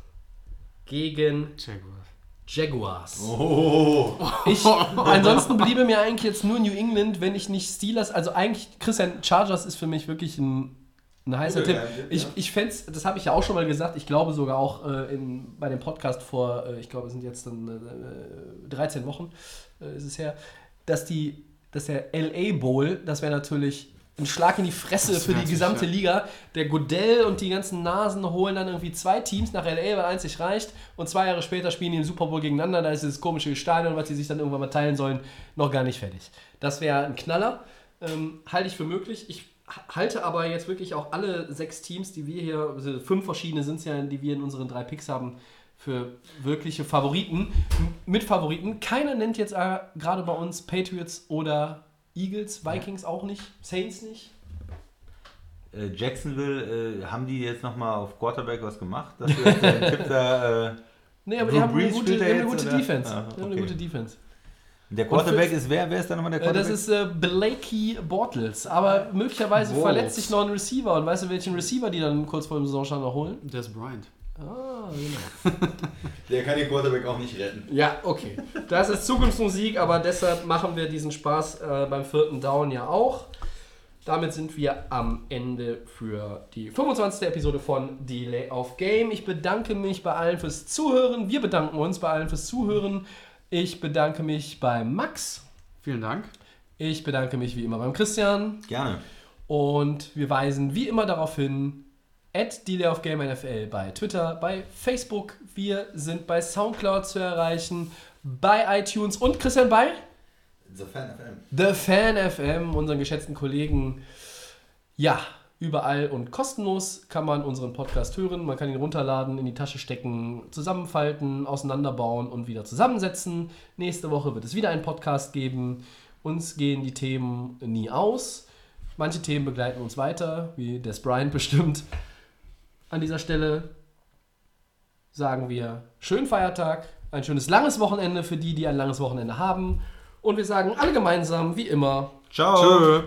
gegen Jaguars. Jaguars. Oh. [LAUGHS] Ich, ansonsten bliebe mir eigentlich jetzt nur New England, wenn ich nicht Steelers. Also eigentlich, Christian, Chargers ist für mich wirklich ein, ein heißer Tipp. Ich, ich fände das habe ich ja auch schon mal gesagt, ich glaube sogar auch äh, in, bei dem Podcast vor, äh, ich glaube, es sind jetzt dann äh, 13 Wochen, äh, ist es her, dass, die, dass der LA Bowl, das wäre natürlich ein Schlag in die Fresse für die gesamte ja. Liga. Der Goodell und die ganzen Nasen holen dann irgendwie zwei Teams nach LA, weil eins nicht reicht. Und zwei Jahre später spielen die im Super Bowl gegeneinander. Da ist dieses komische Stadion, was die sich dann irgendwann mal teilen sollen, noch gar nicht fertig. Das wäre ein Knaller. Ähm, halte ich für möglich. Ich halte aber jetzt wirklich auch alle sechs Teams, die wir hier, also fünf verschiedene sind es ja, die wir in unseren drei Picks haben, für wirkliche Favoriten. Mit Favoriten. Keiner nennt jetzt äh, gerade bei uns Patriots oder Eagles, Vikings auch nicht, Saints nicht. Äh, Jacksonville, äh, haben die jetzt nochmal auf Quarterback was gemacht? Dass du jetzt Tipp da, äh, Nee, aber Drew die haben eine Brees gute, eine gute? Defense. Ah, Die haben eine okay. gute Defense. Der Quarterback ist wer? Wer ist da nochmal der Äh, Quarterback? das ist äh, Blakey Bortles. Aber möglicherweise Wow. verletzt sich noch ein Receiver. Und weißt du, welchen Receiver die dann kurz vor dem Saisonstart noch holen? Der ist Bryant. Ah, genau. [LAUGHS] der kann den Quarterback auch nicht retten. Ja, okay. Das ist Zukunftsmusik, aber deshalb machen wir diesen Spaß äh, beim vierten Down ja auch. Damit sind wir am Ende für die 25. Episode von Delay of Game. Ich bedanke mich bei allen fürs Zuhören. Wir bedanken uns bei allen fürs Zuhören. Ich bedanke mich bei Max. Vielen Dank. Ich bedanke mich wie immer beim Christian. Gerne. Und wir weisen wie immer darauf hin, at Delay of Game NFL bei Twitter, bei Facebook. Wir sind bei Soundcloud zu erreichen, bei iTunes und Christian bei The Fan FM. The Fan FM, unseren geschätzten Kollegen. Ja, überall und kostenlos kann man unseren Podcast hören. Man kann ihn runterladen, in die Tasche stecken, zusammenfalten, auseinanderbauen und wieder zusammensetzen. Nächste Woche wird es wieder einen Podcast geben. Uns gehen die Themen nie aus. Manche Themen begleiten uns weiter, wie Des Bryant [LAUGHS] bestimmt. An dieser Stelle sagen wir schönen Feiertag, ein schönes langes Wochenende für die, die ein langes Wochenende haben. Und wir sagen alle gemeinsam, wie immer, Ciao. Tschö.